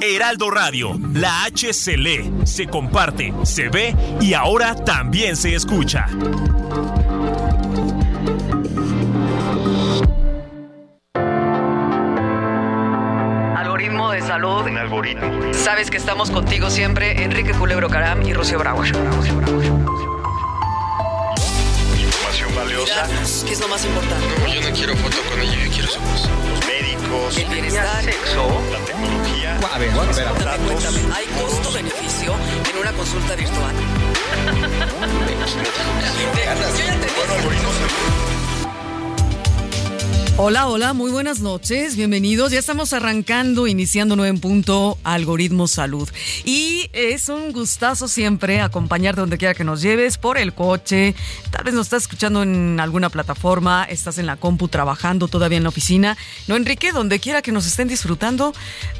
Heraldo Radio, la H se lee, se comparte, se ve y ahora también se escucha. Algoritmo de salud. Un algoritmo. Sabes que estamos contigo siempre, Enrique Culebro Caram y Rocío Brauer. Información valiosa. ¿Qué es lo más importante? Yo no quiero foto con ella, yo quiero su voz. El bienestar. Sexo. La tecnología. A ver. Cuéntame, cuéntame, ¿hay costo-beneficio en una consulta virtual? Yo ya te Bueno, algoritmos. Hola, hola, muy buenas noches, bienvenidos. Ya estamos arrancando, iniciando nuevo en punto Algoritmo Salud. Y es un gustazo siempre acompañarte donde quiera que nos lleves, por el coche, tal vez nos estás escuchando en alguna plataforma, estás en la compu trabajando todavía en la oficina. No, Enrique, donde quiera que nos estén disfrutando,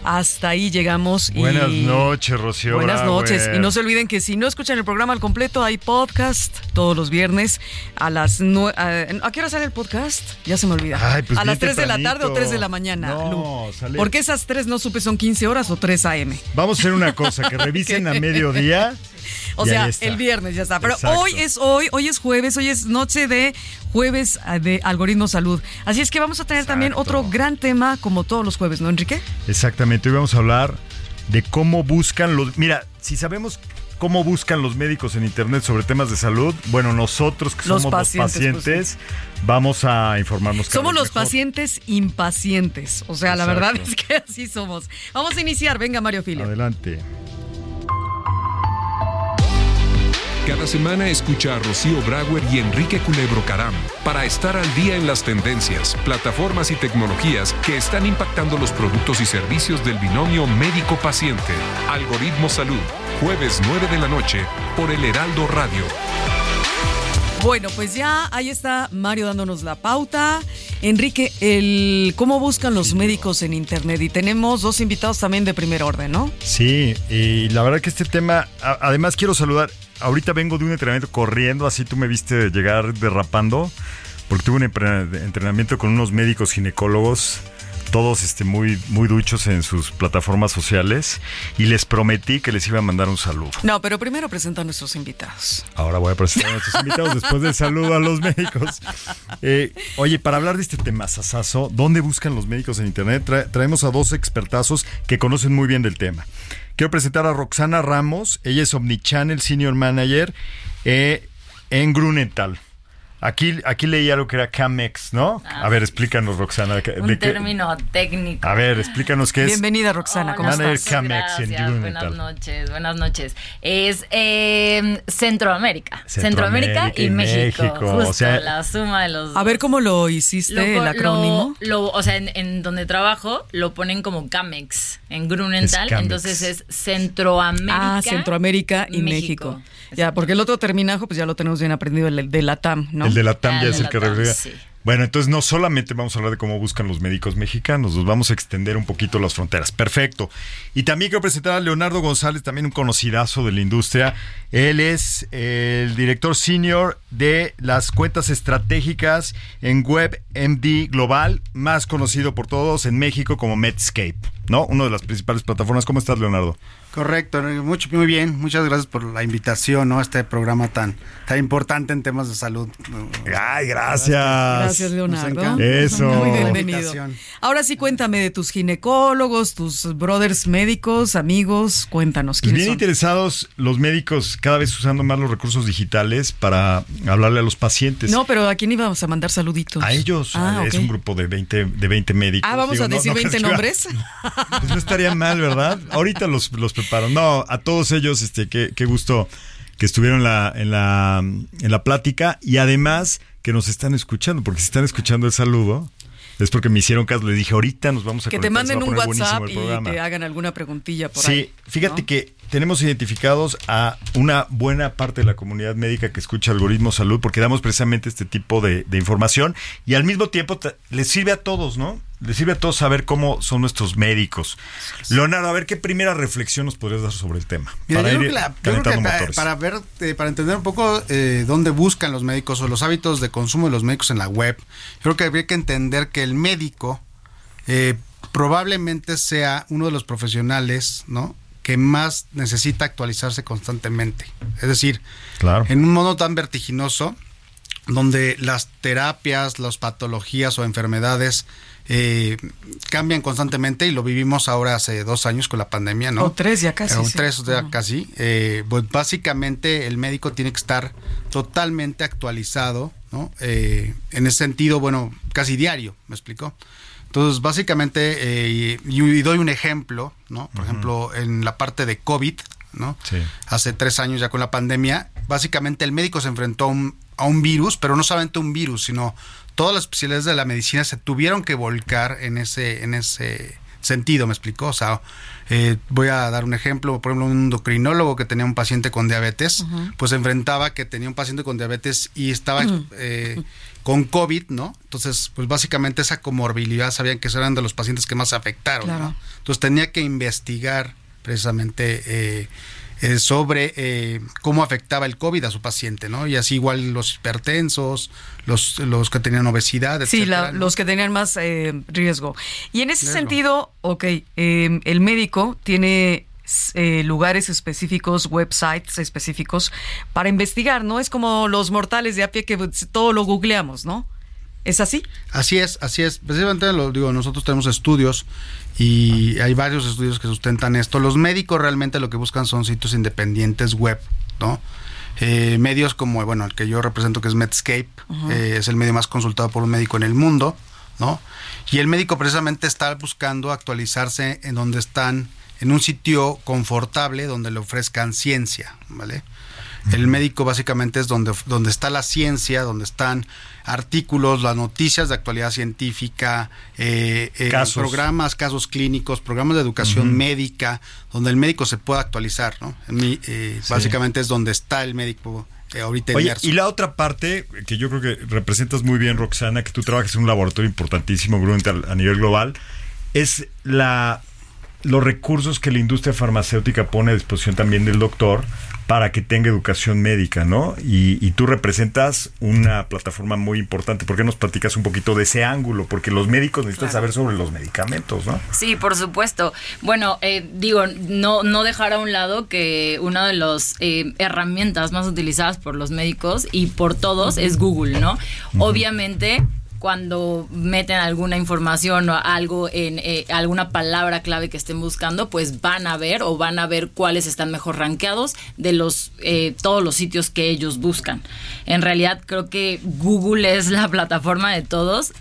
hasta ahí llegamos. y- Buenas noches, Rocío. Buenas noches. Y no se olviden que si no escuchan el programa al completo, hay podcast todos los viernes a las nue- a, ¿a qué hora sale el podcast? Ya se me olvida. Ay, pues a las bien 3 de la tarde o tempranito. 3 de la mañana. No, sale- Porque esas 3 no supe son 15 horas o 3 AM. Vamos a hacer una cosa, que revisen a mediodía. O sea, el viernes ya está. Pero Exacto. hoy es hoy, hoy es jueves, hoy es noche de jueves ah, de Algoritmo Salud. Así es que vamos a tener también otro gran tema como todos los jueves, ¿no, Enrique? Exactamente, hoy vamos a hablar de cómo buscan los... Mira, si sabemos cómo buscan los médicos en Internet sobre temas de salud, bueno, nosotros que Los somos pacientes, los pacientes, vamos a informarnos. Somos los mejor. pacientes impacientes. O sea, la verdad es que así somos. Vamos a iniciar. Venga, Mario Filio. Adelante. Cada semana escucha a Rocío Brauer y Enrique Culebro Caram para estar al día en las tendencias, plataformas y tecnologías que están impactando los productos y servicios del binomio médico-paciente. Algoritmo Salud, jueves 9 de la noche por el Heraldo Radio. Bueno, pues ya ahí está Mario dándonos la pauta. Enrique, el cómo buscan los médicos en internet. Y tenemos dos invitados también de primer orden, ¿no? Sí, y la verdad que este tema, además quiero saludar, ahorita vengo de un entrenamiento corriendo, así tú me viste llegar derrapando, porque tuve un entrenamiento con unos médicos ginecólogos, todos este, muy, muy duchos en sus plataformas sociales, y les prometí que les iba a mandar un saludo. No, pero primero presenta a nuestros invitados. Ahora voy a presentar a nuestros invitados después del saludo a los médicos. Eh, oye, para hablar de este tema, Sasazo, ¿dónde buscan los médicos en Internet? Tra- traemos a dos expertazos que conocen muy bien del tema. Quiero presentar a Roxana Ramos, ella es Omnichannel Senior Manager eh, en Grunenthal. Aquí, aquí leí algo que era Camex, ¿no? a ver, explícanos, Roxana. ¿de Un qué- término técnico. A ver, explícanos qué es. Bienvenida, Roxana. ¿Cómo Hola, Manager estás? Camex Gracias, buenas noches, buenas noches. Es eh, Centroamérica. Centroamérica Centroamérica y y México. México, Justo, o sea- la suma de los A ver dos. cómo lo hiciste, el acrónimo. lo- lo- o sea, en, en donde trabajo lo ponen como CAMEX en Grunenthal, entonces es Centroamérica. Ah, Centroamérica y México. Ya, porque el otro terminajo, pues ya lo tenemos bien aprendido, el de la TAM, ¿no? El de la TAM Ah, ya el es el que TAM, sí. Bueno, entonces no solamente vamos a hablar de cómo buscan los médicos mexicanos, nos vamos a extender un poquito las fronteras. Perfecto. Y también quiero presentar a Leonardo González, también un conocidazo de la industria. Él es el director senior de las cuentas estratégicas en WebMD Global, más conocido por todos en México como Medscape, ¿no? Una de las principales plataformas. ¿Cómo estás, Leonardo? Correcto, mucho, muy bien. Muchas gracias por la invitación ¿no? a este programa tan, tan importante en temas de salud. Ay, gracias. Gracias, Leonardo. Eso. Muy bienvenido. Ahora sí, cuéntame de tus ginecólogos, tus brothers médicos, amigos. Cuéntanos, Pues ¿quiénes bien son? interesados los médicos cada vez usando más los recursos digitales para hablarle a los pacientes. No, pero ¿a quién íbamos a mandar saluditos? A ellos, Ah, es un grupo de 20, de 20 médicos. Ah, vamos Digo, a decir no 20 creas que- nombres. Pues no estaría mal, ¿verdad? Ahorita los, los preparo. No, a todos ellos, este, qué, qué gusto que estuvieron en la, en, la, en la plática y además que nos están escuchando, porque si están escuchando el saludo, Es porque me hicieron caso. Le dije, ahorita nos vamos a Que te conectar, manden un WhatsApp y te hagan alguna preguntilla por sí, ahí. fíjate ¿no? que tenemos identificados a una buena parte de la comunidad médica que escucha Algoritmo Salud porque damos precisamente este tipo de, de información y al mismo tiempo les sirve a todos, ¿no? Les sirve a todos saber cómo son nuestros médicos. Leonardo, a ver qué primera reflexión nos podrías dar sobre el tema. Mira, para yo ir creo que, la- yo creo calentando que, motores. para ver, eh, para entender un poco eh, dónde buscan los médicos o los hábitos de consumo de los médicos en la web, creo que habría que entender que el médico eh, probablemente sea uno de los profesionales, ¿no? Que más necesita actualizarse constantemente. Es decir, Claro. en un modo tan vertiginoso, donde las terapias, las patologías o enfermedades eh, cambian constantemente y lo vivimos ahora hace dos años con la pandemia, ¿no? O tres ya casi, O sí. tres ya casi. Eh, pues básicamente el médico tiene que estar totalmente actualizado, ¿no? Eh, en ese sentido, bueno, casi diario, ¿me explicó? Entonces, básicamente, eh, y, y doy un ejemplo, ¿no? Por ejemplo, en la parte de COVID, ¿no? Sí. Hace tres años ya con la pandemia, básicamente el médico se enfrentó a un, a un virus, pero no solamente un virus, sino todas las especialidades de la medicina se tuvieron que volcar en ese, en ese sentido, ¿me explicó? O sea, eh, voy a dar un ejemplo, por ejemplo, un endocrinólogo que tenía un paciente con diabetes, pues se enfrentaba que tenía un paciente con diabetes y estaba eh, con COVID, ¿no? Entonces, pues básicamente esa comorbilidad sabían que eran de los pacientes que más afectaron, Claro. ¿no? Entonces tenía que investigar precisamente eh, eh, sobre eh, cómo afectaba el COVID a su paciente, ¿no? Y así igual los hipertensos, los, los que tenían obesidad, Sí, etcétera, la- ¿no? los que tenían más eh, riesgo. Y en ese Riesgo. sentido, ok, eh, el médico tiene eh, lugares específicos, websites específicos para investigar, ¿no? Es como los mortales de a pie que pues, todo lo googleamos, ¿no? ¿Es así? Así es, así es. Precisamente lo digo, nosotros tenemos estudios y hay varios estudios que sustentan esto. Los médicos realmente lo que buscan son sitios independientes web, ¿no? Eh, medios como, bueno, el que yo represento que es Medscape, eh, es el medio más consultado por un médico en el mundo, ¿no? Y el médico precisamente está buscando actualizarse en donde están, en un sitio confortable donde le ofrezcan ciencia, ¿vale? El médico básicamente es donde, donde está la ciencia, donde están artículos, las noticias de actualidad científica, eh, eh, Casos. programas, casos clínicos, programas de educación médica, donde el médico se pueda actualizar, ¿no? En mi, eh, Básicamente es donde está el médico ahorita Oye, inmerso. y la otra parte que yo creo que representas muy bien, Roxana, que tú trabajas en un laboratorio importantísimo a nivel global, es la los recursos que la industria farmacéutica pone a disposición también del doctor para que tenga educación médica, ¿no? Y, y tú representas una plataforma muy importante. ¿Por qué nos platicas un poquito de ese ángulo? Porque los médicos necesitan Claro. saber sobre los medicamentos, ¿no? Sí, por supuesto. Bueno, eh, digo, no, no dejar a un lado que una de las eh, herramientas más utilizadas por los médicos y por todos es Google, ¿no? Obviamente cuando meten alguna información o algo en eh, alguna palabra clave que estén buscando, pues van a ver o van a ver cuáles están mejor rankeados de los eh, todos los sitios que ellos buscan. En realidad creo que Google es la plataforma de todos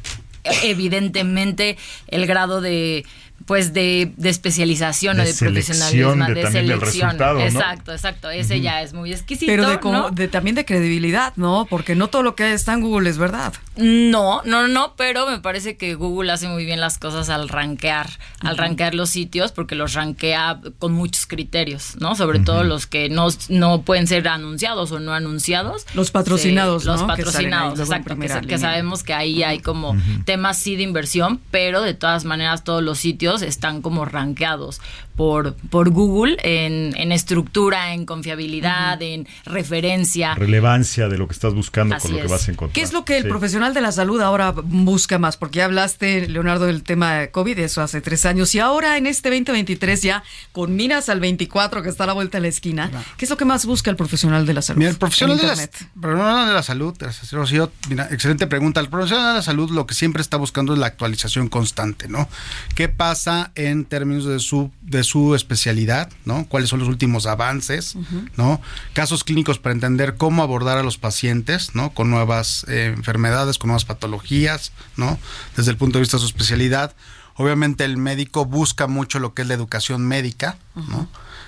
evidentemente el grado de pues de, de especialización De o de profesionalismo de de, del selección exacto exacto ese ya es muy exquisito Pero de, como- ¿no? de- también de credibilidad, ¿no? Porque no todo lo que está en Google es verdad. No, no, no, pero me parece que Google hace muy bien las cosas al rankear, al rankear los sitios, porque los rankea con muchos criterios, ¿no? Sobre todo los que no, no pueden ser anunciados o no anunciados. Los patrocinados, Sí, Los patrocinados, exacto. Que, sabemos que ahí hay como temas sí de inversión, pero de todas maneras todos los sitios están como rankeados por, por Google en, en estructura, en confiabilidad, en referencia. Relevancia de lo que estás buscando Así con lo que vas a encontrar. ¿Qué es lo que el Sí. profesional de la salud ahora busca más? Porque ya hablaste, Leonardo, del tema de COVID, eso hace tres años, y ahora en este 2023 ya con miras al 24 que está a la vuelta de la esquina, ¿qué es lo que más busca el profesional de la salud? Mira, el profesional de la, profesional de la salud, gracias, Rocío, mira, excelente pregunta. El profesional de la salud lo que siempre está buscando es la actualización constante, ¿no? ¿Qué pasa en términos de su, de su especialidad, ¿no? ¿Cuáles son los últimos avances, ¿no? Casos clínicos para entender cómo abordar a los pacientes, ¿no? Con nuevas eh, enfermedades, con nuevas patologías, ¿no? Desde el punto de vista de su especialidad. Obviamente el médico busca mucho lo que es la educación médica, ¿no?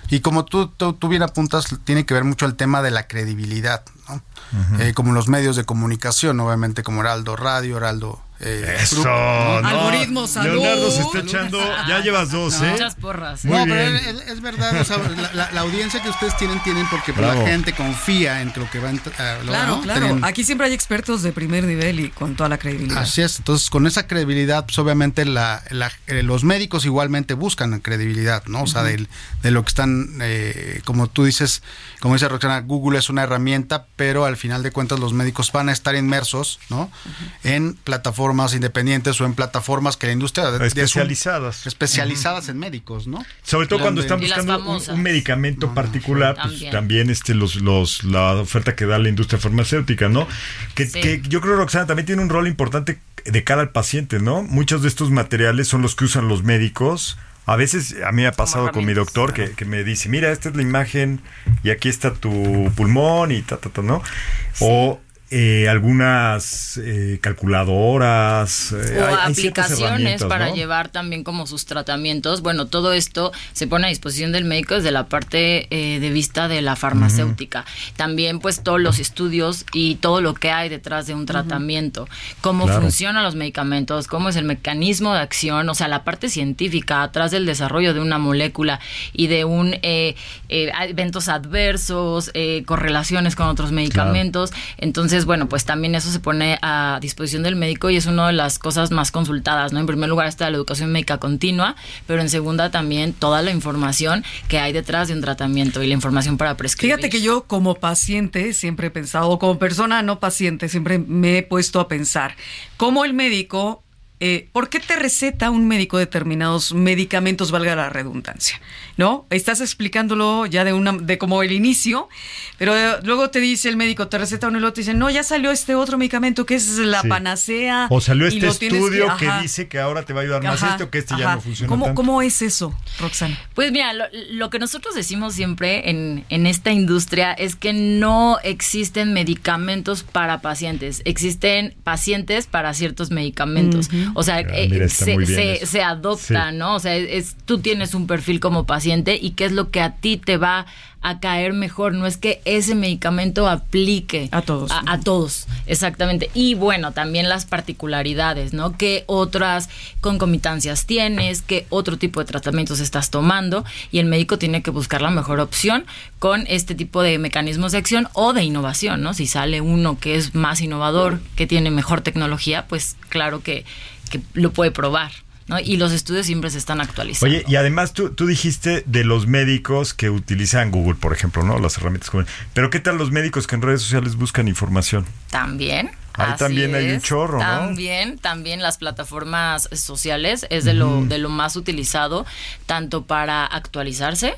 Y como tú, tú, tú bien apuntas, tiene que ver mucho el tema de la credibilidad, ¿no? Eh, como los medios de comunicación, obviamente como Heraldo Radio, Heraldo eh, Eso, grupo, ¿no? no. Algoritmo, salud. Leonardo se está echando, ya llevas dos, ¿eh? Muchas porras. Muy no, pero es, es verdad, o sea, la, la- la audiencia que ustedes tienen, tienen porque pues, Bravo. la gente confía en lo que va a lo- Claro, ¿no? claro. Tienen- Aquí siempre hay expertos de primer nivel y con toda la credibilidad. Así es, entonces con esa credibilidad, pues obviamente la, la- eh, los médicos igualmente buscan credibilidad, ¿no? O sea, del- de, lo que están, eh, como tú dices, como dice Roxana, Google es una herramienta, pero al final de cuentas los médicos van a estar inmersos, ¿no? En plataformas independientes o en plataformas que la industria... de- Especializadas. especializadas en médicos, ¿no? Sobre todo cuando están buscando un, medicamento particular, pues También. también este los, los la oferta que da la industria farmacéutica, ¿no? Que, Sí. que yo creo Roxana también tiene un rol importante de cara al paciente, ¿no? Muchos de estos materiales son los que usan los médicos. A veces a mí me ha pasado con mi doctor que, que me dice, mira, esta es la imagen y aquí está tu pulmón y ta, ta, ta, ¿no? O eh, algunas eh, calculadoras. eh, o hay- aplicaciones para ¿no? llevar también como sus tratamientos. Bueno, todo esto se pone a disposición del médico desde la parte eh, de vista de la farmacéutica. También pues todos los estudios y todo lo que hay detrás de un tratamiento, cómo Claro. funcionan los medicamentos, cómo es el mecanismo de acción, o sea, la parte científica atrás del desarrollo de una molécula y de un eh, eh, eventos adversos, eh, correlaciones con otros medicamentos. Entonces, bueno, pues también eso se pone a disposición del médico y es una de las cosas más consultadas, ¿no? En primer lugar está la educación médica continua, pero en segunda también toda la información que hay detrás de un tratamiento y la información para prescribir. Fíjate que yo como paciente siempre he pensado, o como persona no paciente, siempre me he puesto a pensar, cómo el médico, eh, ¿por qué te receta un médico determinados medicamentos, valga la redundancia? ¿No? Estás explicándolo ya de una, de como el inicio, pero eh, luego te dice el médico, te receta uno y luego te dice, no, ya salió este otro medicamento que es la Sí. panacea. O salió y este estudio que, dice que ahora te va a ayudar más ajá, este o que este ya no funciona ¿Cómo, tanto. ¿Cómo es eso, Roxana? Pues mira, lo, lo que nosotros decimos siempre en, en esta industria es que no existen medicamentos para pacientes, existen pacientes para ciertos medicamentos. O sea, Ah, eh, mira, se, se- adopta, Sí. ¿no? O sea, es, tú tienes un perfil como paciente y qué es lo que a ti te va a caer mejor, no es que ese medicamento aplique A todos. a, a todos, exactamente. Y bueno, también las particularidades, ¿no? ¿Qué otras concomitancias tienes? ¿Qué otro tipo de tratamientos estás tomando? Y el médico tiene que buscar la mejor opción con este tipo de mecanismos de acción o de innovación, ¿no? Si sale uno que es más innovador, que tiene mejor tecnología, pues claro que, que lo puede probar. ¿no? Y los estudios siempre se están actualizando. Oye, y además tú, tú dijiste de los médicos que utilizan Google, por ejemplo, ¿no? Las herramientas Google. Pero ¿qué tal los médicos que en redes sociales buscan información? También. Ahí así también hay un chorro, ¿no? También, también las plataformas sociales es de lo, de lo más utilizado, tanto para actualizarse,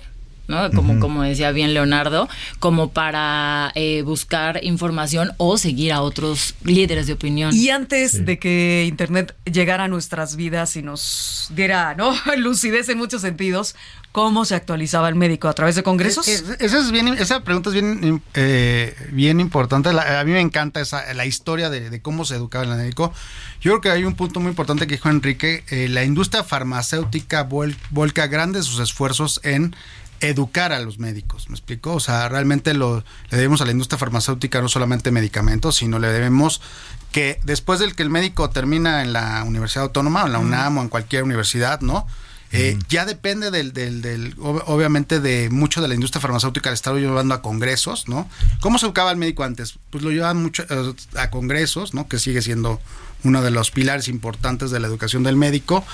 ¿no? Como, como decía bien Leonardo, como para eh, buscar información o seguir a otros líderes de opinión. Y antes de que Internet llegara a nuestras vidas y nos diera ¿no? lucidez en muchos sentidos, ¿cómo se actualizaba el médico? ¿A través de congresos? Eh, eh, esa, es bien, esa pregunta es bien, eh, bien importante. La- a mí me encanta esa, la historia de, de cómo se educaba el médico. Yo creo que hay un punto muy importante que dijo Enrique. eh, la industria farmacéutica vuel- vuelca grandes sus esfuerzos en educar a los médicos, ¿me explico? O sea, realmente lo, le debemos a la industria farmacéutica no solamente medicamentos, sino le debemos que después del que el médico termina en la Universidad Autónoma, o en la UNAM o en cualquier universidad, ¿no? Eh, Ya depende del, del, del- ob- obviamente de mucho de la industria farmacéutica el estarlo llevando a congresos, ¿no? ¿Cómo se educaba el médico antes? Pues lo llevaban mucho eh, a congresos, ¿no? Que sigue siendo uno de los pilares importantes de la educación del médico,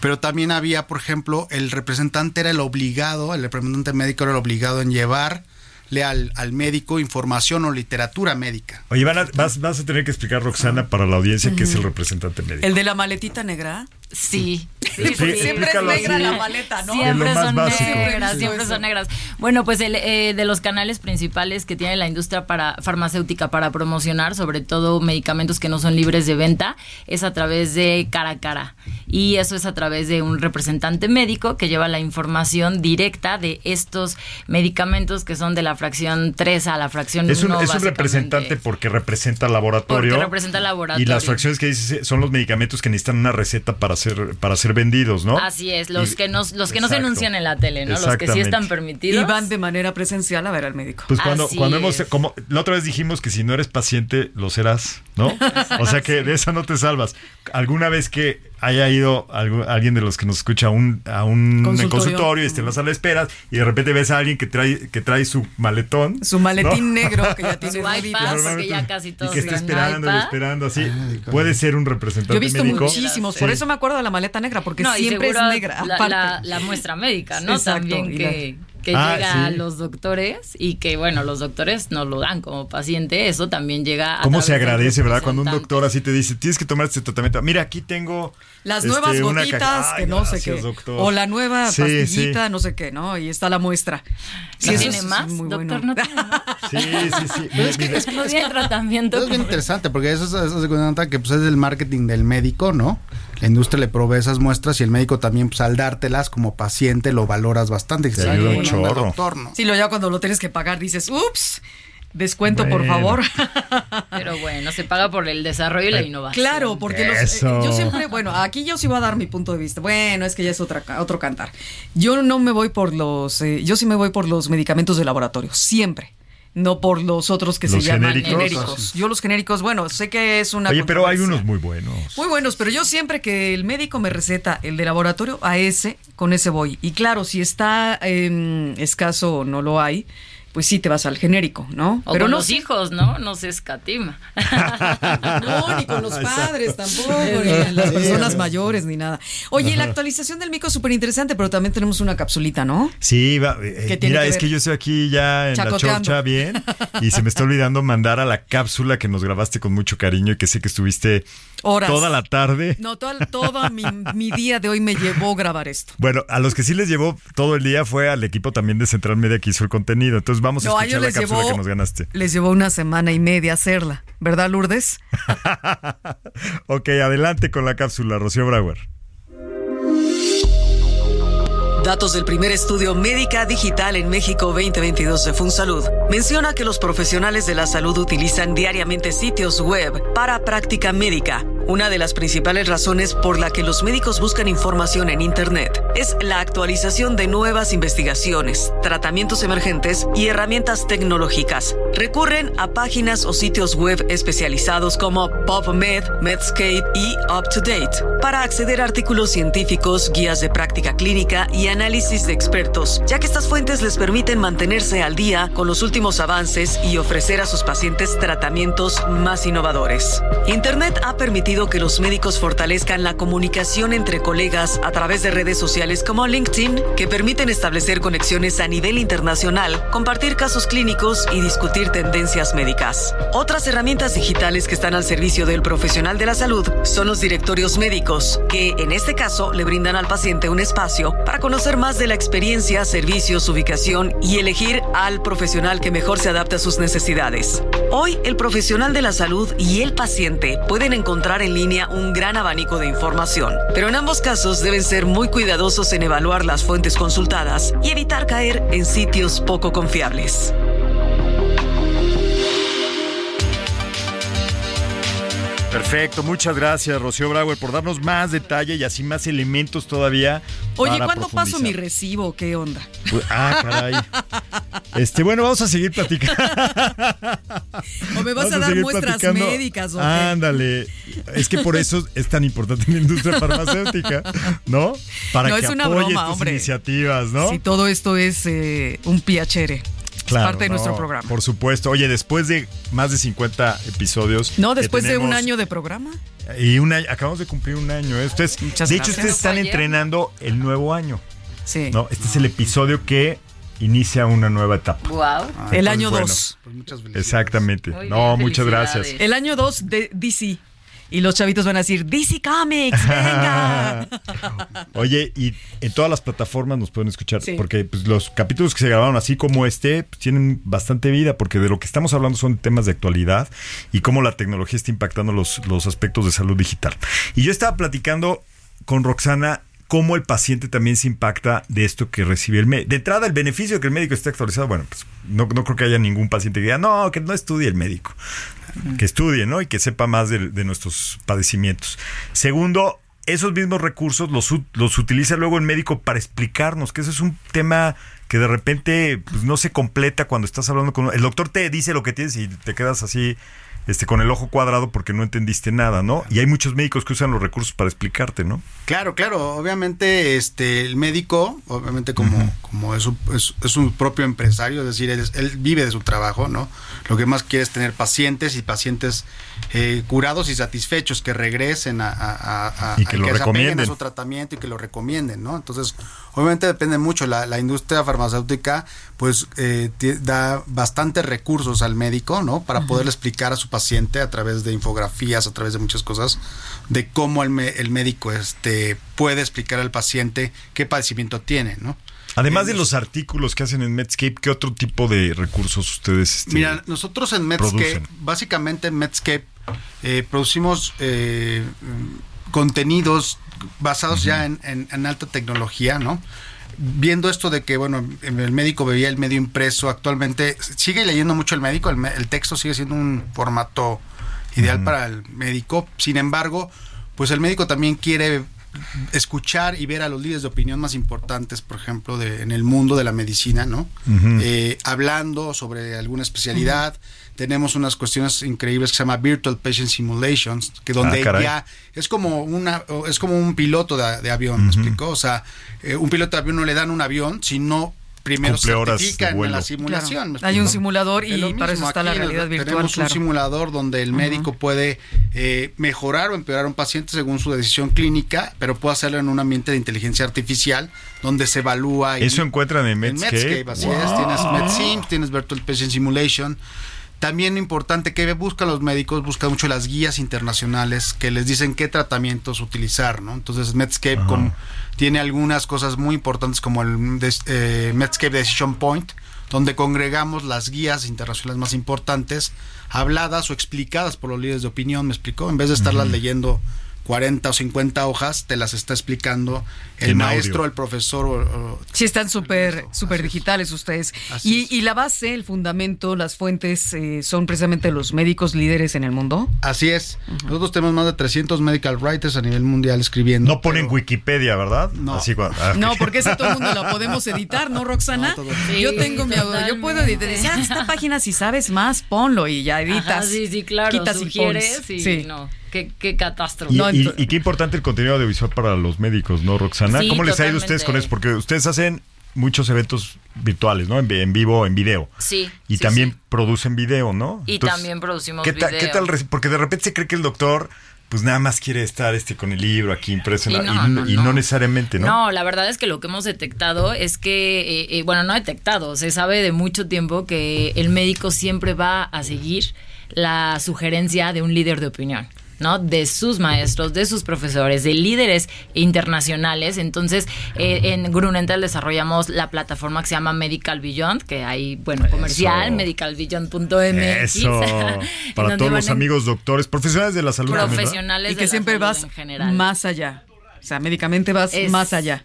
pero también había, por ejemplo, el representante era el obligado, el representante médico era el obligado en llevarle al, al médico información o literatura médica. Oye, van a- vas, vas a tener que explicar, Roxana, para la audiencia qué es el representante médico. ¿El de la maletita negra? Sí, sí, Sí, Porque siempre es negra así. la maleta, ¿no? Siempre son básico. negras, siempre son negras. Bueno, pues el, eh, de los canales principales que tiene la industria para farmacéutica para promocionar, sobre todo medicamentos que no son libres de venta, es a través de cara a cara. Y eso es a través de un representante médico que lleva la información directa de estos medicamentos que son de la fracción 3 a la fracción Es un, 1. es un representante porque representa laboratorio. Porque representa laboratorio. Y las fracciones que dices son los medicamentos que necesitan una receta para ser, para ser vendidos, ¿no? Así es, los Y- que no, los que no se Exacto. anuncian en la tele, ¿no? Los que sí están Y permitidos. van de manera presencial a ver al médico. Pues cuando, Así cuando hemos, como la otra vez dijimos que si no eres paciente, lo serás, ¿no? O sea que de eso no te salvas. ¿Alguna vez que haya ido algu- alguien de los que nos escucha a un, a un Consultorio. consultorio, y esté en la sala de esperas y de repente ves a alguien que trae, que trae su maletón? Su maletín ¿no? negro que ya tiene Su Normalmente- ya casi todos y que está traen esperando y esperando así. Puede ser un representante Yo he visto médico. muchísimos, por Sí. eso me acuerdo de la maleta negra, porque No, siempre es negra. La, aparte. la- la muestra médica, ¿no? Exacto, También que, que Ah, llega a sí. los doctores y que, bueno, los doctores no lo dan como paciente, eso también llega a. ¿Cómo se agradece, verdad? Cuando un doctor así te dice, tienes que tomar este tratamiento. Mira, aquí tengo... Las este, nuevas una gotitas que no sé qué. doctor. O la nueva Sí, pastillita, no sé qué, ¿no? Y está la muestra. ¿No eso tiene es más, muy doctor? bueno. ¿No tiene más? Sí, sí, sí. Pero es que- es que- No tiene tratamiento. Eso es bien interesante porque eso es, eso se cuenta que pues, es el marketing del médico, ¿no? La industria le provee esas muestras y el médico también, pues al dártelas como paciente, lo valoras bastante. Te Ay, ayuda un buena onda, chorro. doctor, ¿no? Sí, lo ya cuando lo tienes que pagar dices, ups, descuento por favor. Pero bueno, se paga por el desarrollo y la innovación. Claro, porque los, eh, yo siempre, bueno, aquí yo sí voy a dar mi punto de vista. Bueno, es que ya es otra, otro cantar. Yo no me voy por los, eh, yo sí me voy por los medicamentos de laboratorio, siempre. No por los otros que ¿Los se llaman genéricos? genéricos. Yo los genéricos, bueno, sé que es una Oye, pero hay unos muy buenos. Muy buenos, pero yo siempre que el médico me receta el de laboratorio, a ese, con ese voy. Y claro, si está em, escaso o no lo hay, pues sí te vas al genérico, ¿no? O pero con no los hijos, ¿no? No se escatima. No, ni con los padres tampoco, ni con las personas mayores, ni nada. Oye, la actualización del mico es súper interesante, pero también tenemos una capsulita, ¿no? Sí, va, eh, ¿Qué tiene mira, que es que yo estoy aquí ya en la chorcha bien y se me está olvidando mandar a la cápsula que nos grabaste con mucho cariño y que sé que estuviste Horas. toda la tarde. No, todo, todo mi, mi día de hoy me llevó a grabar esto. Bueno, a los que sí les llevó todo el día fue al equipo también de Central Media que hizo el contenido. Entonces vamos a No, a escuchar la cápsula llevó, que nos ganaste. les llevó una semana y media hacerla, ¿verdad, Lourdes? ok, adelante con la cápsula, Rocío Brauer. Datos del primer estudio Médica Digital en México 2022 de FunSalud menciona que los profesionales de la salud utilizan diariamente sitios web para práctica médica. Una de las principales razones por la que los médicos buscan información en Internet es la actualización de nuevas investigaciones, tratamientos emergentes y herramientas tecnológicas. Recurren a páginas o sitios web especializados como PubMed, Medscape y UpToDate para acceder a artículos científicos, guías de práctica clínica y análisis de expertos, ya que estas fuentes les permiten mantenerse al día con los últimos avances y ofrecer a sus pacientes tratamientos más innovadores. Internet ha permitido que los médicos fortalezcan la comunicación entre colegas a través de redes sociales como LinkedIn, que permiten establecer conexiones a nivel internacional, compartir casos clínicos y discutir tendencias médicas. Otras herramientas digitales que están al servicio del profesional de la salud son los directorios médicos, que en este caso le brindan al paciente un espacio para conocer más de la experiencia, servicios, ubicación y elegir al profesional que mejor se adapte a sus necesidades. Hoy, el profesional de la salud y el paciente pueden encontrar en línea un gran abanico de información, pero en ambos casos deben ser muy cuidadosos en evaluar las fuentes consultadas y evitar caer en sitios poco confiables. Perfecto, muchas gracias, Rocío Brauer, por darnos más detalle y así más elementos todavía. Oye, para ¿cuándo paso mi recibo? ¿Qué onda? Pues, ah, caray. Este, bueno, vamos a seguir platicando. ¿O me vas Vamos a dar muestras platicando. médicas o? Ándale. Es que por eso es tan importante la industria farmacéutica, ¿no? Para No, que es una apoye broma, estas hombre. iniciativas, ¿no? Si todo esto es eh, un piacere. Claro, es parte de no, nuestro programa. Por supuesto. Oye, después de más de 50 episodios. No, después de un año de programa. Y un año, acabamos de cumplir un año. ¿eh? Ustedes, Muchas de hecho, ustedes están Ayer. entrenando el nuevo año. Sí. ¿no? Este es el episodio que inicia una nueva etapa. Wow. el entonces, año bueno. 2. Pues muchas felicidades. Exactamente. Muy no, bien, muchas gracias. El año 2 de DC. Y los chavitos van a decir, DC Comics, venga. Oye, y en todas las plataformas nos pueden escuchar, Sí. porque pues, los capítulos que se grabaron así como este pues, tienen bastante vida, porque de lo que estamos hablando son temas de actualidad y cómo la tecnología está impactando los, los aspectos de salud digital. Y yo estaba platicando con Roxana cómo el paciente también se impacta de esto que recibe el médico. De entrada, el beneficio de que el médico esté actualizado, bueno, pues no, no creo que haya ningún paciente que diga, no, que no estudie el médico. Que estudie, ¿no? Y que sepa más de, nuestros padecimientos. Segundo, esos mismos recursos los, los utiliza luego el médico para explicarnos, que ese es un tema que de repente pues, no se completa cuando estás hablando con... El doctor te dice lo que tienes y te quedas así este, con el ojo cuadrado porque no entendiste nada, ¿no? Y hay muchos médicos que usan los recursos para explicarte, ¿no? Claro, claro. Obviamente, este, el médico, obviamente como, como es, su, es, es su propio empresario, es decir, él, él vive de su trabajo, ¿no? Lo que más quiere es tener pacientes y pacientes eh, curados y satisfechos que regresen a, a- a- a- Y que lo se apeguen recomienden. a su tratamiento y que lo recomienden, ¿no? Entonces, obviamente depende mucho. La, la industria farmacéutica, pues, eh, da bastantes recursos al médico, ¿no? Para poder explicar a su paciente a través de infografías, a través de muchas cosas, de cómo el, me- el médico este, puede explicar al paciente qué padecimiento tiene, ¿no? Además de los artículos que hacen en Medscape, ¿qué otro tipo de recursos ustedes este, Mira, nosotros en Medscape, producen? básicamente en Medscape, eh, producimos eh, contenidos basados ya en, en- en alta tecnología, ¿no? Viendo esto de que, bueno, el médico veía el medio impreso, actualmente sigue leyendo mucho el médico, el, el texto sigue siendo un formato ideal para el médico, sin embargo, pues el médico también quiere escuchar y ver a los líderes de opinión más importantes, por ejemplo, de, en el mundo de la medicina, ¿no? Eh, hablando sobre alguna especialidad. Tenemos unas cuestiones increíbles que se llama Virtual Patient Simulations, que donde Ah, ya es como una es como un piloto de, de avión, ¿me explico? O sea, eh, un piloto de avión no le dan un avión, sino primero Cumple horas de certifican en la simulación. ¿me Claro. Hay un simulador y Es para eso está la realidad virtual. Tenemos claro. un simulador donde el médico puede eh, mejorar o empeorar a un paciente según su decisión clínica, pero puede hacerlo en un ambiente de inteligencia artificial donde se evalúa. y- Eso encuentran en en Medscape. Medscape, así Wow. es. Tienes MedSims, tienes Virtual Patient Simulation. También importante que buscan los médicos, buscan mucho las guías internacionales que les dicen qué tratamientos utilizar, ¿no? Entonces Medscape Ajá. como- tiene algunas cosas muy importantes como el eh, Medscape Decision Point, donde congregamos las guías internacionales más importantes, habladas o explicadas por los líderes de opinión, ¿me explicó? En vez de estarlas leyendo 40 o 50 hojas, te las está explicando el En maestro, audio. el profesor o- o Sí, están súper súper digitales ustedes. Y, y la base, el fundamento, las fuentes eh, son precisamente los médicos líderes en el mundo. Así es. Nosotros tenemos más de 300 medical writers a nivel mundial escribiendo. No ponen pero- Wikipedia, ¿verdad? No. Así, ah, No, porque esa todo el mundo la podemos editar, ¿no, Roxana? No, todo- Sí, yo tengo mi audio, yo puedo editar. ah, esta página si sabes más, ponlo y ya editas. Ajá, sí, sí, claro. Quitas y pones. y Sí. no. Qué, qué catástrofe. Y, No, y- ento- y qué importante el contenido audiovisual para los médicos, ¿no, Roxana? Sí, ¿Cómo les ha ido a ustedes totalmente. con eso? Porque ustedes hacen muchos eventos virtuales, ¿no? En, vi- en vivo, en video. Sí. Y sí, también sí. producen video, ¿no? Y también producimos ¿qué video. ¿Qué tal? Porque de repente se cree que el doctor, pues nada más quiere estar este con el libro aquí impreso. Y la- no, y, no, y no no. necesariamente, ¿no? No, la verdad es que lo que hemos detectado es que, eh, eh, bueno, no detectado, se sabe de mucho tiempo que el médico siempre va a seguir la sugerencia de un líder de opinión. ¿No? De sus maestros, de sus profesores, de líderes internacionales. Entonces, eh, en Grunenthal desarrollamos la plataforma que se llama Medical Beyond, que hay, bueno, comercial, medicalbeyond.mx. Eso. Para todos los amigos doctores, profesionales de la salud. profesionales Y de que la siempre salud vas en general. más allá. O sea, médicamente vas Es- más allá.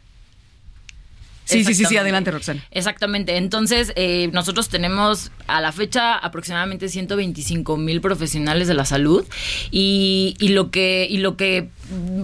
Sí, sí, sí, sí, adelante, Roxana. Exactamente. Entonces, eh, nosotros tenemos a la fecha aproximadamente 125 mil profesionales de la salud y, y lo que y lo que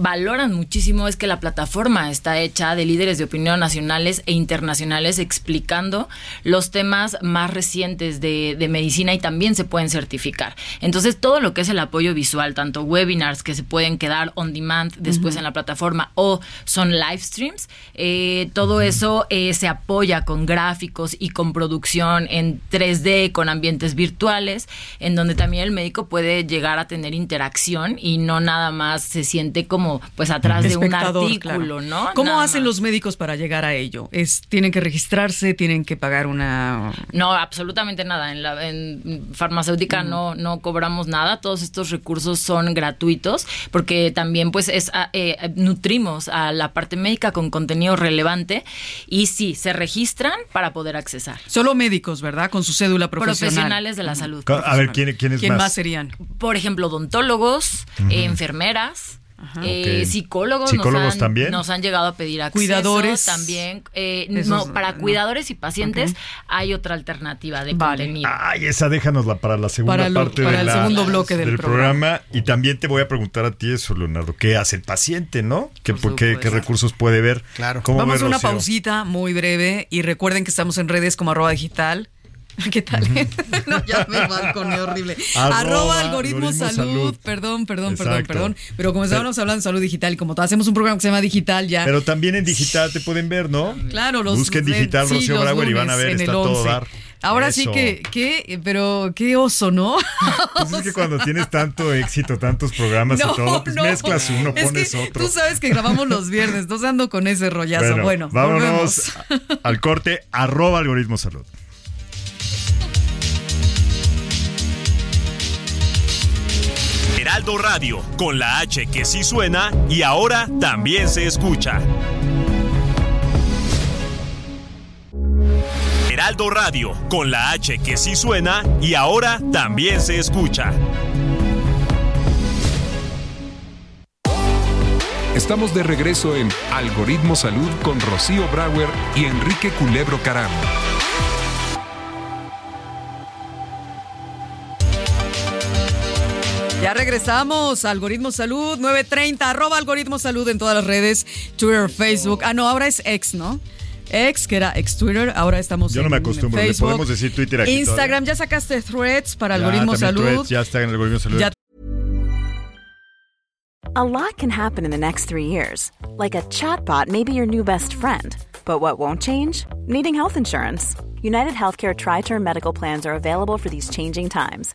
valoran muchísimo es que la plataforma está hecha de líderes de opinión nacionales e internacionales explicando los temas más recientes de, de medicina y también se pueden certificar. Entonces, todo lo que es el apoyo visual, tanto webinars que se pueden quedar on demand después en la plataforma o son live streams, eh, todo eso eh, se apoya con gráficos y con producción en 3D, con ambientes virtuales, en donde también el médico puede llegar a tener interacción y no nada más se siente como pues atrás de un artículo, claro. ¿no? ¿Cómo Nada hacen más. los médicos para llegar a ello? ¿Es, ¿Tienen que registrarse? ¿Tienen que pagar una...? No, absolutamente nada. En la en farmacéutica no, no cobramos nada. Todos estos recursos son gratuitos porque también pues es a- eh, nutrimos a la parte médica con contenido relevante y sí, se registran para poder accesar. Solo médicos, ¿verdad? Con su cédula profesional. Profesionales de la salud. A ver, ¿quién, quién es ¿Quién más? más serían? Por ejemplo, odontólogos, eh, enfermeras. Eh. Psicólogos, ¿Psicólogos nos, han, también? nos han llegado a pedir acceso. Cuidadores. También. eh, Esos, no, para no. cuidadores y pacientes hay otra alternativa de Vale. contenido. Ay, esa déjanosla para la segunda Para lo- parte para de el la- segundo bloque del programa. Y también te voy a preguntar a ti eso, Leonardo. ¿Qué hace el paciente, no? ¿Qué, Por qué- qué supuesto. recursos puede ver? Claro. ¿Cómo Vamos ve, a una Rocío? pausita muy breve y recuerden que estamos en redes como arroba digital. ¿Qué tal? no, ya me balconé horrible. Arroba Arroba, algoritmo, algoritmo salud. salud. Perdón, perdón, perdón, Exacto. perdón. Pero como estábamos hablando de salud digital y como hacemos un programa que se llama Digital ya. Pero también en digital te pueden ver, ¿no? Claro, los Busquen digital sí, Rocío los Brauer y van a ver, en está el todo 11. dar. Ahora sí que, que, pero qué oso, ¿no? Pues es que cuando tienes tanto éxito, tantos programas y todo, pues mezclas uno, Es pones que otro. Tú sabes que grabamos los viernes, entonces ando con ese rollazo. Bueno, vámonos volvemos. al corte, arroba algoritmo salud. Heraldo Radio, con la H que sí suena y ahora también se escucha. Heraldo Radio, con la H que sí suena y ahora también se escucha. Estamos de regreso en Algoritmo Salud con Rocío Brauer y Enrique Culebro Caram. Ya regresamos. Algoritmo Salud 930, arroba Algoritmo Salud en todas las redes, Twitter, Facebook. Ah, no, ahora es X, ¿no? X, que era ex Twitter, ahora estamos Yo no en me acostumbro, Facebook. podemos decir Twitter aquí Instagram, ya sacaste threads para Ya, Algoritmo Salud. Threads, ya está en algoritmo salud. Ya A lot can happen in the next three years. Like a chatbot may be your new best friend. But what won't change? Needing health insurance. United Healthcare Tri Term Medical Plans are available for these changing times.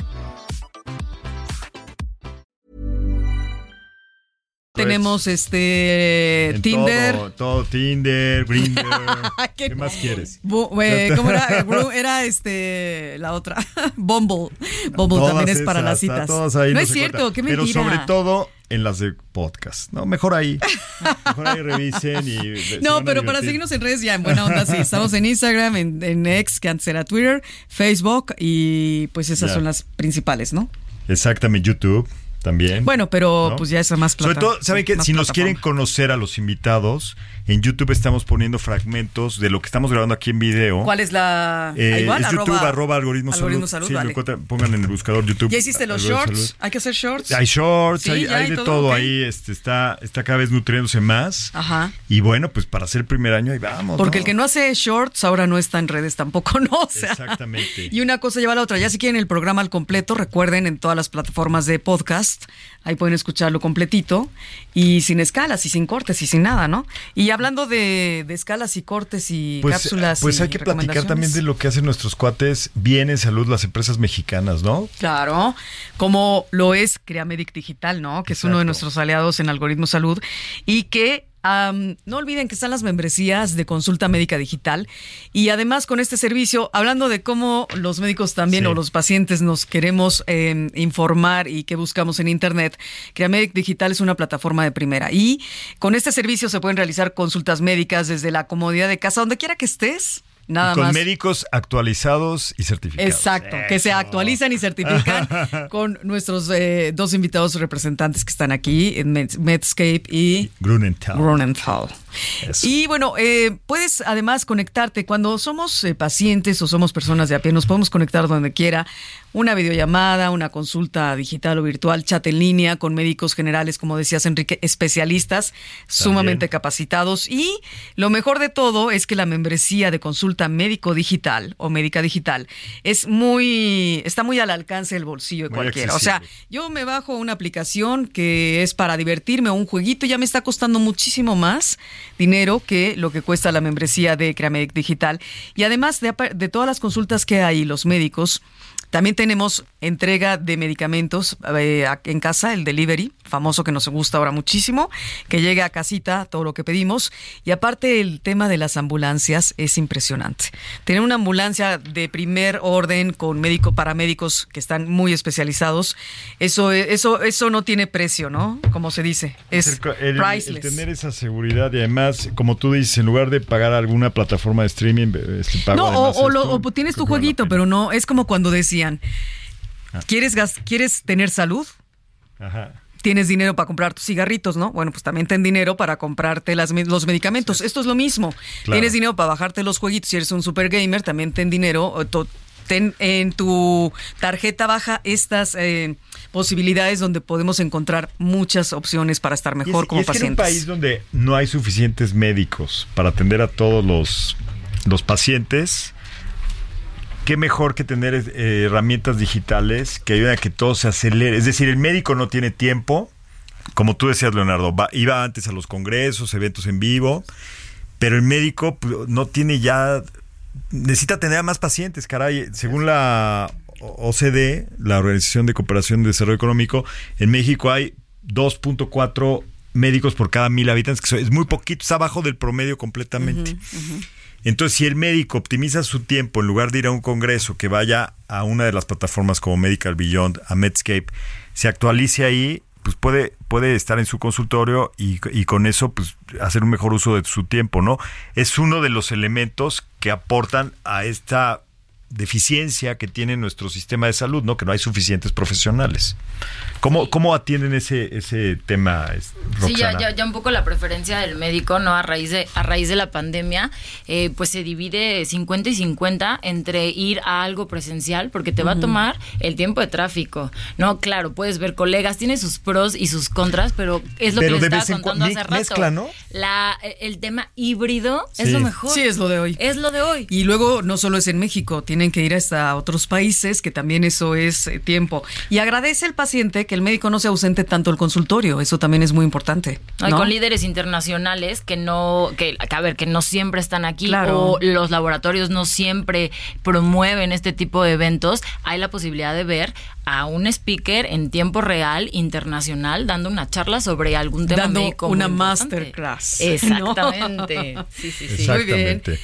Tenemos este En Tinder. Todo, todo Tinder, Grindr. ¿Qué- ¿Qué más quieres? Eh, ¿Cómo era? Era este la otra. Bumble. Bumble Todas también es para esas, las citas. todas ahí, no, no es cierto, qué mentira. Pero sobre todo en las de podcast, ¿no? Mejor ahí. Mejor ahí revisen y. No, pero para seguirnos en redes ya en buena onda, sí. Estamos en Instagram, en, en X, que antes era Twitter, Facebook, y pues esas Ya. son las principales, ¿no? Exactamente, YouTube también. Bueno, pero ¿no? pues ya es más Sobre plata- todo, ¿saben qué? Si nos plataforma. quieren conocer a los invitados, en YouTube estamos poniendo fragmentos de lo que estamos grabando aquí en video. ¿Cuál es la...? Eh, ahí van, es YouTube, arroba algoritmo, algoritmo salud. salud, Sí, lo pongan en el buscador YouTube. ¿Ya hiciste los shorts? Salud. ¿Hay que hacer shorts? Hay shorts, Sí, hay, ya hay hay de todo, ahí, este, está, está cada vez nutriéndose más. Ajá. Y bueno, pues para hacer el primer año, ahí vamos. Porque ¿no? el que no hace shorts ahora no está en redes tampoco, ¿no? O sea, Exactamente. Y una cosa lleva a la otra. Ya si quieren el programa al completo, recuerden en todas las plataformas de podcast, ahí pueden escucharlo completito y sin escalas y sin cortes y sin nada, ¿no? Y hablando de, de escalas y cortes y Pues, cápsulas. pues y hay que platicar también de lo que hacen nuestros cuates bien en salud, las empresas mexicanas, ¿no? Claro, como lo es Creamedic Digital, ¿no? Que es uno de nuestros aliados en Algoritmo Salud y que no olviden que están las membresías de consulta médica digital y además con este servicio, hablando de cómo los médicos también Sí. o los pacientes nos queremos eh, informar y qué buscamos en Internet, Creamedic Digital es una plataforma de primera y con este servicio se pueden realizar consultas médicas desde la comodidad de casa, donde quiera que estés. Nada con más. médicos actualizados y certificados. Exacto, que se actualizan y certifican con nuestros eh, dos invitados representantes que están aquí, en Med- Medscape y Grunenthal. Grunenthal. Y bueno, eh, puedes además conectarte cuando somos eh, pacientes o somos personas de a pie, nos podemos conectar donde quiera. Una videollamada, una consulta digital o virtual, chat en línea con médicos generales, como decías Enrique, especialistas sumamente capacitados. Y lo mejor de todo es que la membresía de consulta médico digital o médica digital es muy, está muy al alcance del bolsillo de Muy cualquiera. O sea, yo me bajo una aplicación que es para divertirme o un jueguito, ya me está costando muchísimo más dinero que lo que cuesta la membresía de Creamedic Digital. Y además de, de todas las consultas que hay, los médicos, también tenemos entrega de medicamentos eh, en casa, el delivery, famoso que nos gusta ahora muchísimo, que llega a casita todo lo que pedimos. Y aparte el tema de las ambulancias es impresionante. Tener una ambulancia de primer orden con médico, paramédicos que están muy especializados, eso, eso, eso no tiene precio, ¿no? Como se dice, es el, el priceless. tener esa seguridad y además, como tú dices, en lugar de pagar alguna plataforma de streaming, este, pago No, o, o lo- o tienes tu jueguito, pero no, es como cuando decían, ¿quieres, gas- ¿quieres tener salud? Ajá. Tienes dinero para comprar tus cigarritos, ¿no? Bueno, pues también ten dinero para comprarte las, los medicamentos. Esto es lo mismo. Claro. Tienes dinero para bajarte los jueguitos. Si eres un super gamer, también ten dinero. Ten en tu tarjeta baja estas eh, posibilidades donde podemos encontrar muchas opciones para estar Y es- mejor y como es que en un pacientes. país donde no hay suficientes médicos para atender a todos los, los pacientes, qué mejor que tener eh, herramientas digitales que ayuden a que todo se acelere. Es decir, el médico no tiene tiempo, como tú decías, Leonardo, va- iba antes a los congresos, eventos en vivo, pero el médico pues, no tiene ya necesita tener a más pacientes, caray. Según la OCDE, la Organización de Cooperación y Desarrollo Económico, en México hay 2.4 médicos por cada mil habitantes, que es muy poquito, es abajo del promedio completamente. Entonces, si el médico optimiza su tiempo en lugar de ir a un congreso, que vaya a una de las plataformas como Medical Beyond, a Medscape, se actualice ahí, pues puede, puede estar en su consultorio y, y con eso pues hacer un mejor uso de su tiempo, ¿no? Es uno de los elementos que aportan a esta deficiencia que tiene nuestro sistema de salud, ¿no? Que no hay suficientes profesionales. ¿Cómo, cómo atienden ese, ese tema, Sí, ya, ya, ya un poco la preferencia del médico, ¿no? A raíz de, a raíz de la pandemia, eh, pues se divide 50 y 50 entre ir a algo presencial, porque te va a tomar el tiempo de tráfico. No, claro, puedes ver colegas, tiene sus pros y sus contras, pero es lo Pero que de les vez estaba en contando cuando hace rato. mezcla, ¿no? La, el tema híbrido es lo mejor. Sí, es lo de hoy. Es lo de hoy. Y luego no solo es en México, tienen que ir hasta otros países, que también eso es eh, tiempo. Y agradece el paciente que el médico no se ausente tanto el consultorio, eso también es muy importante. No, con líderes internacionales que no, que, que, a ver, que no siempre están aquí Claro. o los laboratorios no siempre promueven este tipo de eventos, hay la posibilidad de ver a un speaker en tiempo real internacional dando una charla sobre algún tema Dando médico muy una masterclass. Exactamente. Sí, sí, sí. Exactamente.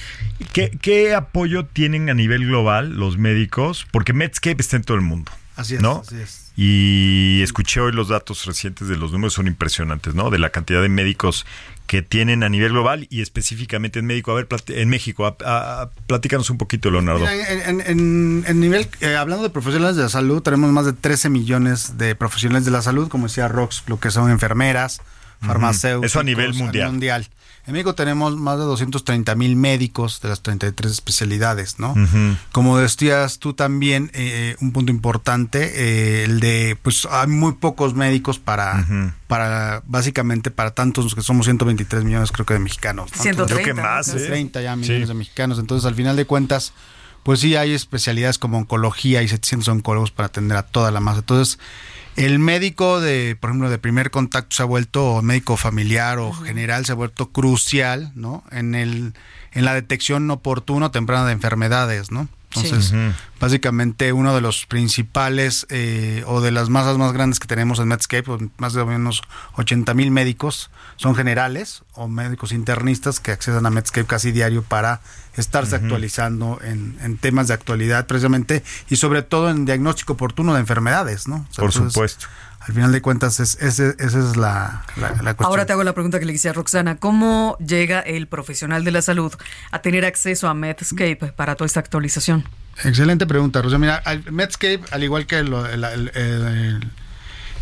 ¿Qué, qué apoyo tienen a nivel global los médicos? Porque Medscape está en todo el mundo. Así es, ¿no? así es. Y escuché hoy los datos recientes de los números, son impresionantes, ¿no? De la cantidad de médicos que tienen a nivel global y específicamente en México. A ver, en México, a- a- a- platícanos un poquito, Leonardo. En, en- en- en nivel, eh, hablando de profesionales de la salud, tenemos más de 13 millones de profesionales de la salud, como decía Rox, lo que son enfermeras, farmacéuticos. Eso a nivel mundial. mundial. En México tenemos más de 230 mil médicos de las 33 especialidades, ¿no? Como decías tú también, eh, un punto importante, eh, el de, pues hay muy pocos médicos para, para, básicamente para tantos que somos 123 millones creo que de mexicanos. ¿no? 130, Entonces, Creo que más, ¿eh? 30 ya Sí. millones de mexicanos. Entonces, al final de cuentas, pues sí hay especialidades como oncología y 700 oncólogos para atender a toda la masa. Entonces, el médico de, por ejemplo, de primer contacto se ha vuelto, o médico familiar o general, se ha vuelto crucial, ¿no? En el, en la detección oportuna o temprana de enfermedades, ¿no? Entonces, Sí. Básicamente uno de los principales eh, o de las masas más grandes que tenemos en Medscape, pues, más de menos 80 mil médicos, son generales o médicos internistas que accedan a Medscape casi diario para estarse actualizando en, en temas de actualidad precisamente y sobre todo en diagnóstico oportuno de enfermedades, ¿no? O sea, Por entonces, supuesto. Al final de cuentas, es, ese- esa es la, la, la cuestión. Ahora te hago la pregunta que le hice a Roxana. ¿Cómo llega el profesional de la salud a tener acceso a Medscape para toda esta actualización? Excelente pregunta, Rosa. Mira, Medscape, al igual que lo- el, el- el-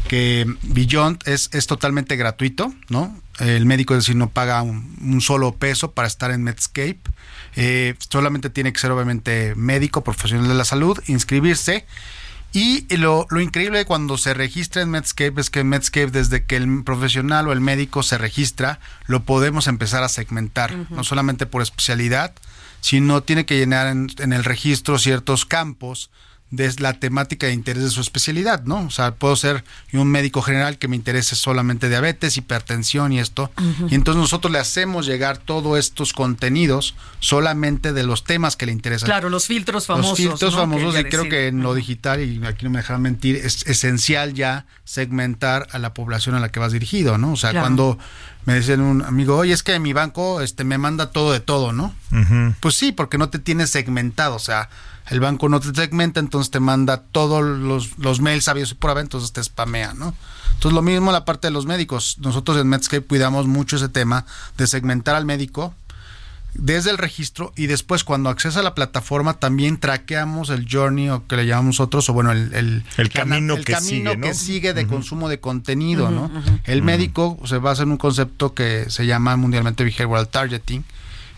que Beyond es, es totalmente gratuito, ¿no? El médico, es decir, no paga un, un solo peso para estar en Medscape. Eh, solamente tiene que ser obviamente médico, profesional de la salud, inscribirse. Y lo, lo increíble de cuando se registra en Medscape es que en Medscape, desde que el profesional o el médico se registra, lo podemos empezar a segmentar, no solamente por especialidad, sino tiene que llenar en, en el registro ciertos campos de la temática de interés de su especialidad, ¿no? O sea, puedo ser un médico general que me interese solamente diabetes, hipertensión y esto. Y entonces nosotros le hacemos llegar todos estos contenidos solamente de los temas que le interesan. Claro, los filtros famosos. Los filtros ¿no? famosos, y creo que en lo digital, y aquí no me dejan mentir, es esencial ya segmentar a la población a la que vas dirigido, ¿no? O sea, Claro. cuando me decían un amigo, oye, es que mi banco este, me manda todo de todo, ¿no? Pues sí, porque no te tiene segmentado, o sea, el banco no te segmenta, entonces te manda todos los, los mails sabios y por haber, entonces te spamea, ¿no? Entonces lo mismo la parte de los médicos. Nosotros en Medscape cuidamos mucho ese tema de segmentar al médico desde el registro y después cuando accesa a la plataforma también traqueamos el journey o que le llamamos nosotros o bueno el, el, camino el que camino sigue, ¿no? que sigue de consumo de contenido, ¿no? El médico se basa en un concepto que se llama mundialmente behavioral targeting,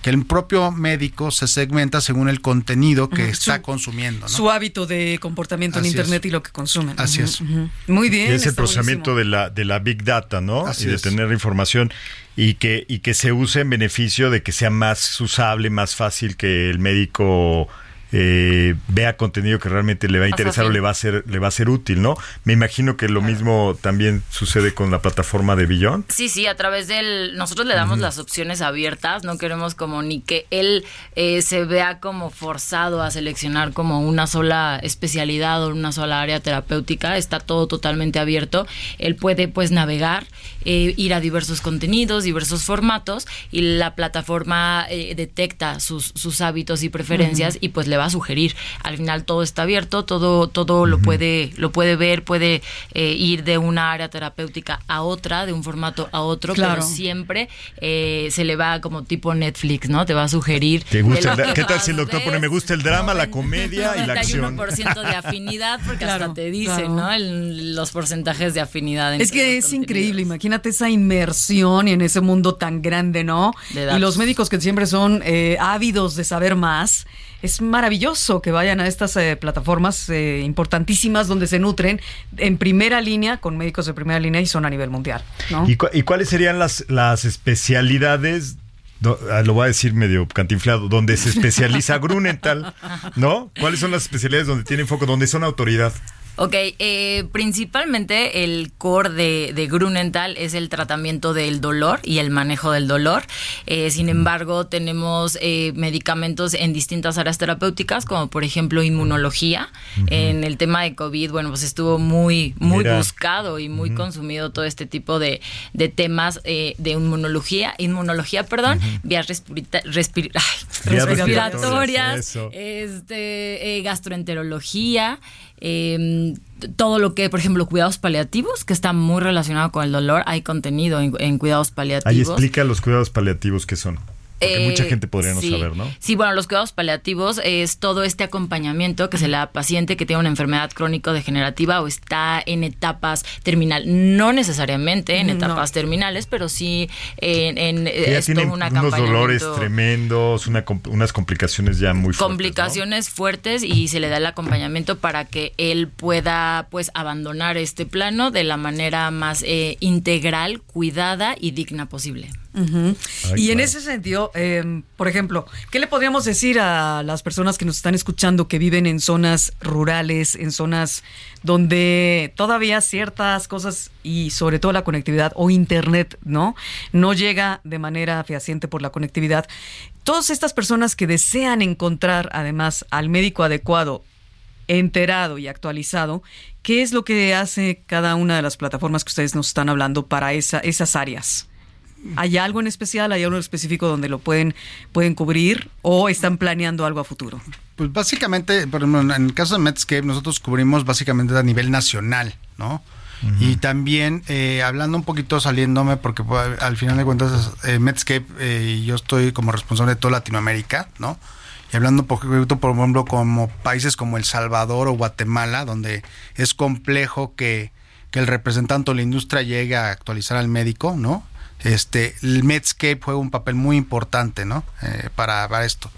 que el propio médico se segmenta según el contenido que está Su- consumiendo, ¿no? Su hábito de comportamiento Así en es. Internet y lo que consumen. Así es. Muy bien. Y es el procesamiento buenísimo. de la, de la Big Data, ¿no? Así y de es. tener información y que, y que se use en beneficio de que sea más usable, más fácil que el médico eh, vea contenido que realmente le va a Más interesar o le va a ser, le va a ser útil, ¿no? Me imagino que lo mismo también sucede con la plataforma de Beyond. Sí, sí, a través del... Nosotros le damos las opciones abiertas, no queremos como ni que él eh, se vea como forzado a seleccionar como una sola especialidad o una sola área terapéutica, está todo totalmente abierto. Él puede pues navegar, eh, ir a diversos contenidos, diversos formatos y la plataforma eh, detecta sus, sus hábitos y preferencias y pues le va a sugerir. Al final todo está abierto, todo, todo lo puede, lo puede ver, puede eh, ir de una área terapéutica a otra, de un formato a otro, Claro. pero siempre eh, se le va como tipo Netflix, ¿no? Te va a sugerir. ¿Te gusta el ¿Qué tal si el doctor pone me gusta el drama, la comedia y la acción? 91% de afinidad, porque Claro, hasta te dice, claro. ¿no? El- los porcentajes de afinidad. Es que es increíble, imagínate esa inmersión en ese mundo tan grande, ¿no? Y los médicos que siempre son eh, ávidos de saber más. Es maravilloso que vayan a estas eh, plataformas eh, importantísimas donde se nutren en primera línea con médicos de primera línea y son a nivel mundial, ¿no? ¿Y, cu- y cuáles serían las, las especialidades? do- ah, lo voy a decir medio cantinflado, donde se especializa Grunenthal, ¿no? ¿Cuáles son las especialidades donde tienen foco, donde son autoridad? Ok, eh, principalmente el core de, de Grunenthal es el tratamiento del dolor y el manejo del dolor. Eh, sin embargo, tenemos eh, medicamentos en distintas áreas terapéuticas, como por ejemplo inmunología. En el tema de COVID, bueno, pues estuvo muy, muy Mira. buscado y muy consumido todo este tipo de, de temas eh, de inmunología, inmunología, perdón, vías respirita- respir- ay, Vías respiratorias, respiratorias, este, eh, gastroenterología, eh, todo lo que, por ejemplo, cuidados paliativos, que está muy relacionado con el dolor, hay contenido en, en cuidados Ahí paliativos. explica los cuidados paliativos que son. Porque Eh, mucha gente podría no sí. saber, ¿no? Sí, bueno, los cuidados paliativos es todo este acompañamiento que se le da a paciente que tiene una enfermedad crónico-degenerativa o está en etapas terminal. No necesariamente en No. etapas terminales, pero sí en, en ya es todo tienen un unos dolores tremendos, una unas complicaciones ya muy fuertes. ¿no? complicaciones fuertes y se le da el acompañamiento para que él pueda pues abandonar este plano de la manera más eh, integral, cuidada y digna posible. Ay, y en ese sentido, eh, por ejemplo, ¿qué le podríamos decir a las personas que nos están escuchando que viven en zonas rurales, en zonas donde todavía ciertas cosas y sobre todo la conectividad o internet, ¿no? No llega de manera fehaciente por la conectividad. Todas estas personas que desean encontrar además al médico adecuado enterado y actualizado, ¿qué es lo que hace cada una de las plataformas que ustedes nos están hablando para esa, esas áreas? ¿Hay algo en especial, hay algo específico donde lo pueden, pueden cubrir o están planeando algo a futuro? Pues básicamente, por ejemplo, en el caso de Medscape, nosotros cubrimos básicamente a nivel nacional, ¿no? Y también, eh, hablando un poquito, saliéndome, porque pues, al final de cuentas, eh, Medscape, eh, yo estoy como responsable de toda Latinoamérica, ¿no? Y hablando un poquito, por ejemplo, como países como El Salvador o Guatemala, donde es complejo que, que que el representante de la industria llegue a actualizar al médico, ¿no? Este, el Medscape juega un papel muy importante, ¿no? Eh, para, para esto.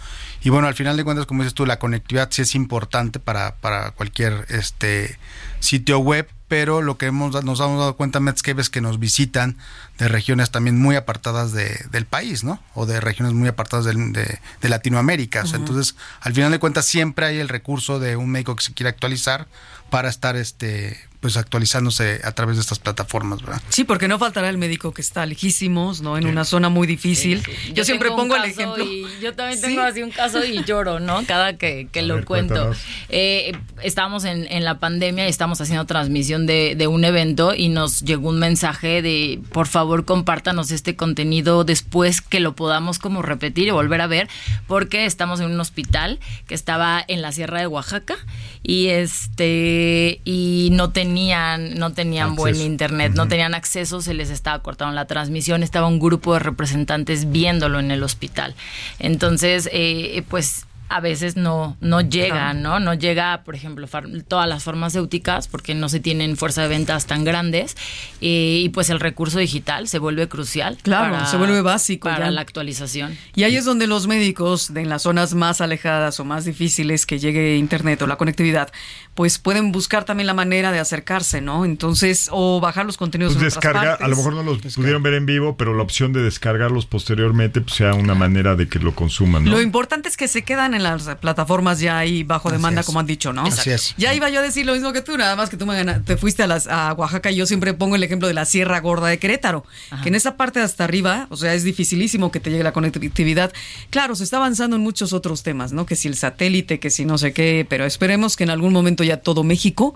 Y bueno, al final de cuentas, como dices tú, la conectividad sí es importante para, para cualquier este sitio web, pero lo que hemos, nos hemos dado cuenta Medscape es que nos visitan de regiones también muy apartadas de, del país, ¿no? O de regiones muy apartadas del- de, de Latinoamérica. O sea, Ujú. Entonces, al final de cuentas, siempre hay el recurso de un médico que se quiere actualizar para estar este pues actualizándose a través de estas plataformas, ¿verdad? Sí, porque no faltará el médico que está lejísimos, ¿no? En una zona muy difícil. Yo, siempre pongo el ejemplo. y yo también Sí. tengo así un caso y lloro, ¿no? Cada que, que lo ver, cuento. Eh, estábamos en, en la pandemia y estamos haciendo transmisión de, de un evento y nos llegó un mensaje de por favor compártanos este contenido después que lo podamos como repetir y volver a ver porque estamos en un hospital que estaba en la sierra de Oaxaca y este y no tenían no tenían buen internet, no tenían acceso, se les estaba cortando la transmisión, estaba un grupo de representantes viéndolo en el hospital. Entonces, eh, pues a veces no, no llega, ¿no? No llega, por ejemplo, todas las farmacéuticas porque no se tienen fuerza de ventas tan grandes eh, y pues el recurso digital se vuelve crucial. Claro, se vuelve básico Para ya. la actualización. Y ahí es donde los médicos de en las zonas más alejadas o más difíciles que llegue internet o la conectividad, pues pueden buscar también la manera de acercarse, ¿no? Entonces, o bajar los contenidos Pues en otras descarga, partes. a lo mejor no los pudieron ver en vivo, pero la opción de descargarlos posteriormente pues, sea una manera de que lo consuman, ¿no? Lo importante es que se quedan en las plataformas ya ahí bajo Así demanda, es. como han dicho, ¿no? Así es. Ya iba yo a decir lo mismo que tú, nada más que tú me gana- te fuiste a, las, a Oaxaca y yo siempre pongo el ejemplo de la Sierra Gorda de Querétaro, que en esa parte de hasta arriba, o sea, es dificilísimo que te llegue la conectividad. Claro, se está avanzando en muchos otros temas, ¿no? Que si el satélite, que si no sé qué, pero esperemos que en algún momento ya todo México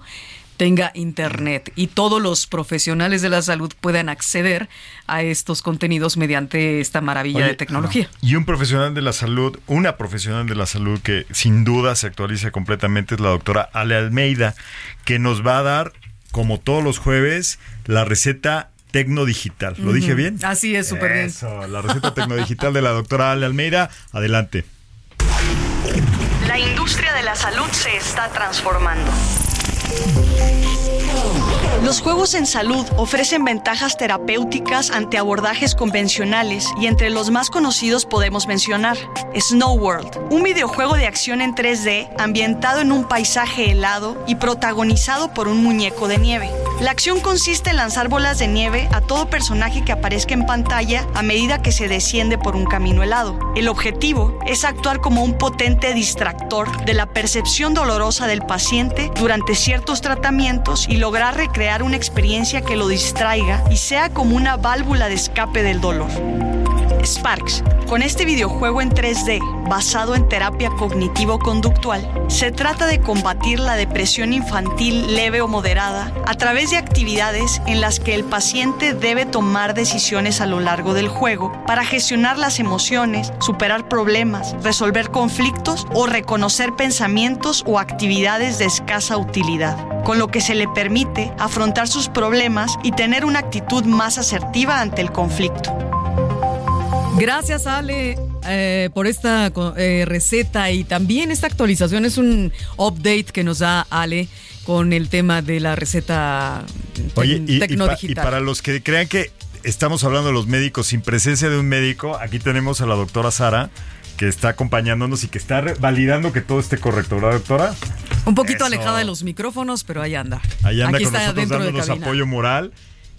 tenga internet y todos los profesionales de la salud puedan acceder a estos contenidos mediante esta maravilla Oye, de tecnología. Y un profesional de la salud, una profesional de la salud que sin duda se actualiza completamente es la doctora Ale Almeida, que nos va a dar, como todos los jueves, la receta tecnodigital. ¿Lo dije bien? Así es, súper bien. La receta tecnodigital de la doctora Ale Almeida. Adelante. La industria de la salud se está transformando. Los juegos en salud ofrecen ventajas terapéuticas ante abordajes convencionales y entre los más conocidos podemos mencionar Snow World, un videojuego de acción en 3D ambientado en un paisaje helado y protagonizado por un muñeco de nieve. La acción consiste en lanzar bolas de nieve a todo personaje que aparezca en pantalla a medida que se desciende por un camino helado. El objetivo es actuar como un potente distractor de la percepción dolorosa del paciente durante ciertos tratamientos y lograr recrear una experiencia que lo distraiga y sea como una válvula de escape del dolor. Sparks, con este videojuego en 3D basado en terapia cognitivo-conductual, se trata de combatir la depresión infantil leve o moderada a través de actividades en las que el paciente debe tomar decisiones a lo largo del juego para gestionar las emociones, superar problemas, resolver conflictos o reconocer pensamientos o actividades de escasa utilidad, con lo que se le permite afrontar sus problemas y tener una actitud más asertiva ante el conflicto. Gracias, Ale, eh, por esta eh, receta y también esta actualización. Es un update que nos da Ale con el tema de la receta tec- Oye, y, y pa- tecnodigital. y para los que crean que estamos hablando de los médicos sin presencia de un médico, aquí tenemos a la doctora Sara, que está acompañándonos y que está validando que todo esté correcto, ¿verdad, doctora? Un poquito Eso. alejada de los micrófonos, pero ahí anda. Ahí anda Aquí con está nosotros dentro de dándonos apoyo moral.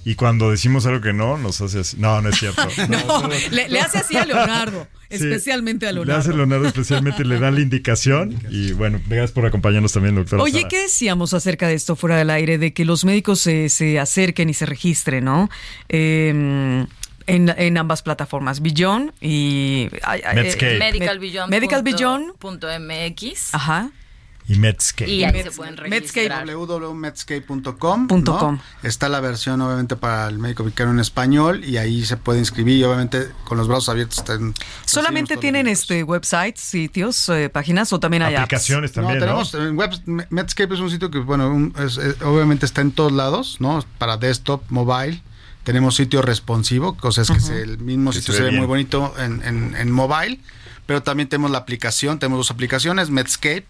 Y cuando decimos algo que no, nos hace así. No, no es cierto. No, le, le hace así a Leonardo, Sí. especialmente a Le Leonardo. hace Leonardo especialmente, le da la indicación. Y bueno, gracias por acompañarnos también, doctora. Oye, Sara. ¿qué decíamos acerca de esto fuera del aire? De que los médicos se, se acerquen y se registren, ¿no? Eh, en, en ambas plataformas, Beyond y... eh, Medical Med- Beyond. Medical punto- Beyond. punto MX. Ajá. Y Medscape. Y ahí se pueden registrar. www.medscape.com Punto ¿no? com. Está la versión obviamente para el médico vicario en español y ahí se puede inscribir y obviamente con los brazos abiertos están ¿Solamente tienen este websites, sitios, eh, páginas o también hay apps? no, tenemos en web, Medscape es un sitio que bueno un- es- es- obviamente está en todos lados no para desktop mobile tenemos sitio responsivo cosas que Ujú. se- el mismo Que sitio se se ve bien. muy bonito en, en, en mobile pero también tenemos la aplicación, tenemos dos aplicaciones, Medscape,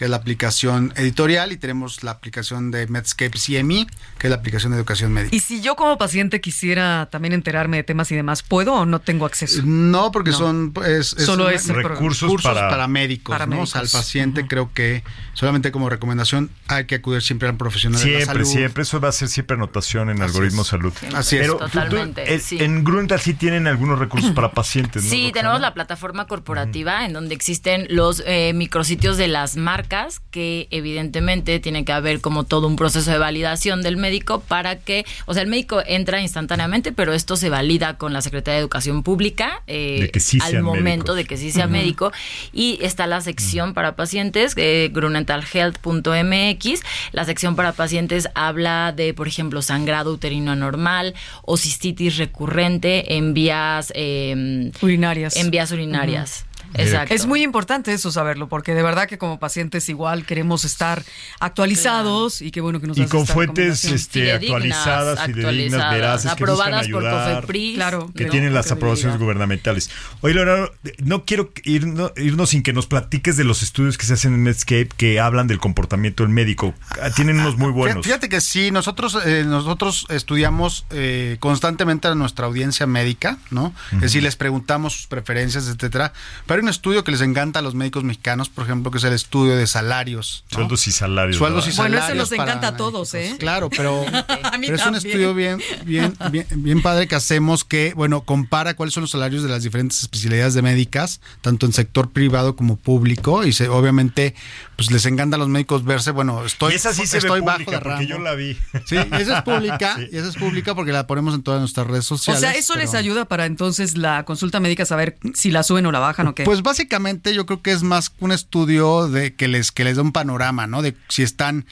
que es la aplicación editorial, y tenemos la aplicación de Medscape CME, que es la aplicación de educación médica. Y si yo como paciente quisiera también enterarme de temas y demás, ¿puedo o no tengo acceso? No, porque No. son es, Solo es Recursos para- médicos, para ¿no? O sea, al paciente creo que solamente como recomendación hay que acudir siempre al profesional de la Siempre, salud. siempre. Eso va a ser siempre anotación en Así algoritmo es. salud. Así es. Pero Totalmente, tú- en- sí. En Grunta sí tienen algunos recursos para pacientes, ¿no? Sí, Roxana? tenemos la plataforma corporativa en donde existen los eh, micrositios de las marcas que evidentemente tiene que haber como todo un proceso de validación del médico para que, o sea, el médico entra instantáneamente, pero esto se valida con la Secretaría de Educación Pública eh, De que sí al momento médicos. de que sí sea médico y está la sección para pacientes, eh, grunentalhealth.mx. La sección para pacientes habla de, por ejemplo, sangrado uterino anormal o cistitis recurrente en vías eh, Urinarias. en vías urinarias. Exacto. Es muy importante eso saberlo, porque de verdad que como pacientes igual queremos estar actualizados y qué bueno que nos Y con fuentes este, Fidedignas, actualizadas, fidedignas, veraces, que buscan aprobadas por ayudar, COFEPRIS. Claro. que ¿no? tienen las aprobaciones gubernamentales. Oye, Leonardo, no quiero irnos, irnos sin que nos platiques de los estudios que se hacen en Medscape que hablan del comportamiento del médico. Ah, Tienen unos muy buenos. Fíjate que sí, nosotros eh, nosotros estudiamos eh, constantemente a nuestra audiencia médica, ¿no? Es decir, les preguntamos sus preferencias, etcétera. Pero hay un estudio que les encanta a los médicos mexicanos, por ejemplo, que es el estudio de salarios. ¿no? Sueldos y salarios. Sueldos y ¿verdad? Bueno, salarios. ese nos encanta a todos. ¿eh? Claro, pero, es un estudio bien, bien, bien, bien padre que hacemos que, bueno, compara cuáles son los salarios de las diferentes especialidades de médicas, tanto en sector privado como público, y se, obviamente, pues les encanta a los médicos verse, bueno, estoy, y esa sí se estoy ve bajo pública de porque rango. yo la vi. Sí, esa es pública, Sí. y esa es pública porque la ponemos en todas nuestras redes O sociales. sea, eso les ayuda para entonces la consulta médica saber si la suben o la bajan o qué. Pues básicamente yo creo que es más un estudio de que les que les da un panorama, ¿no? De si están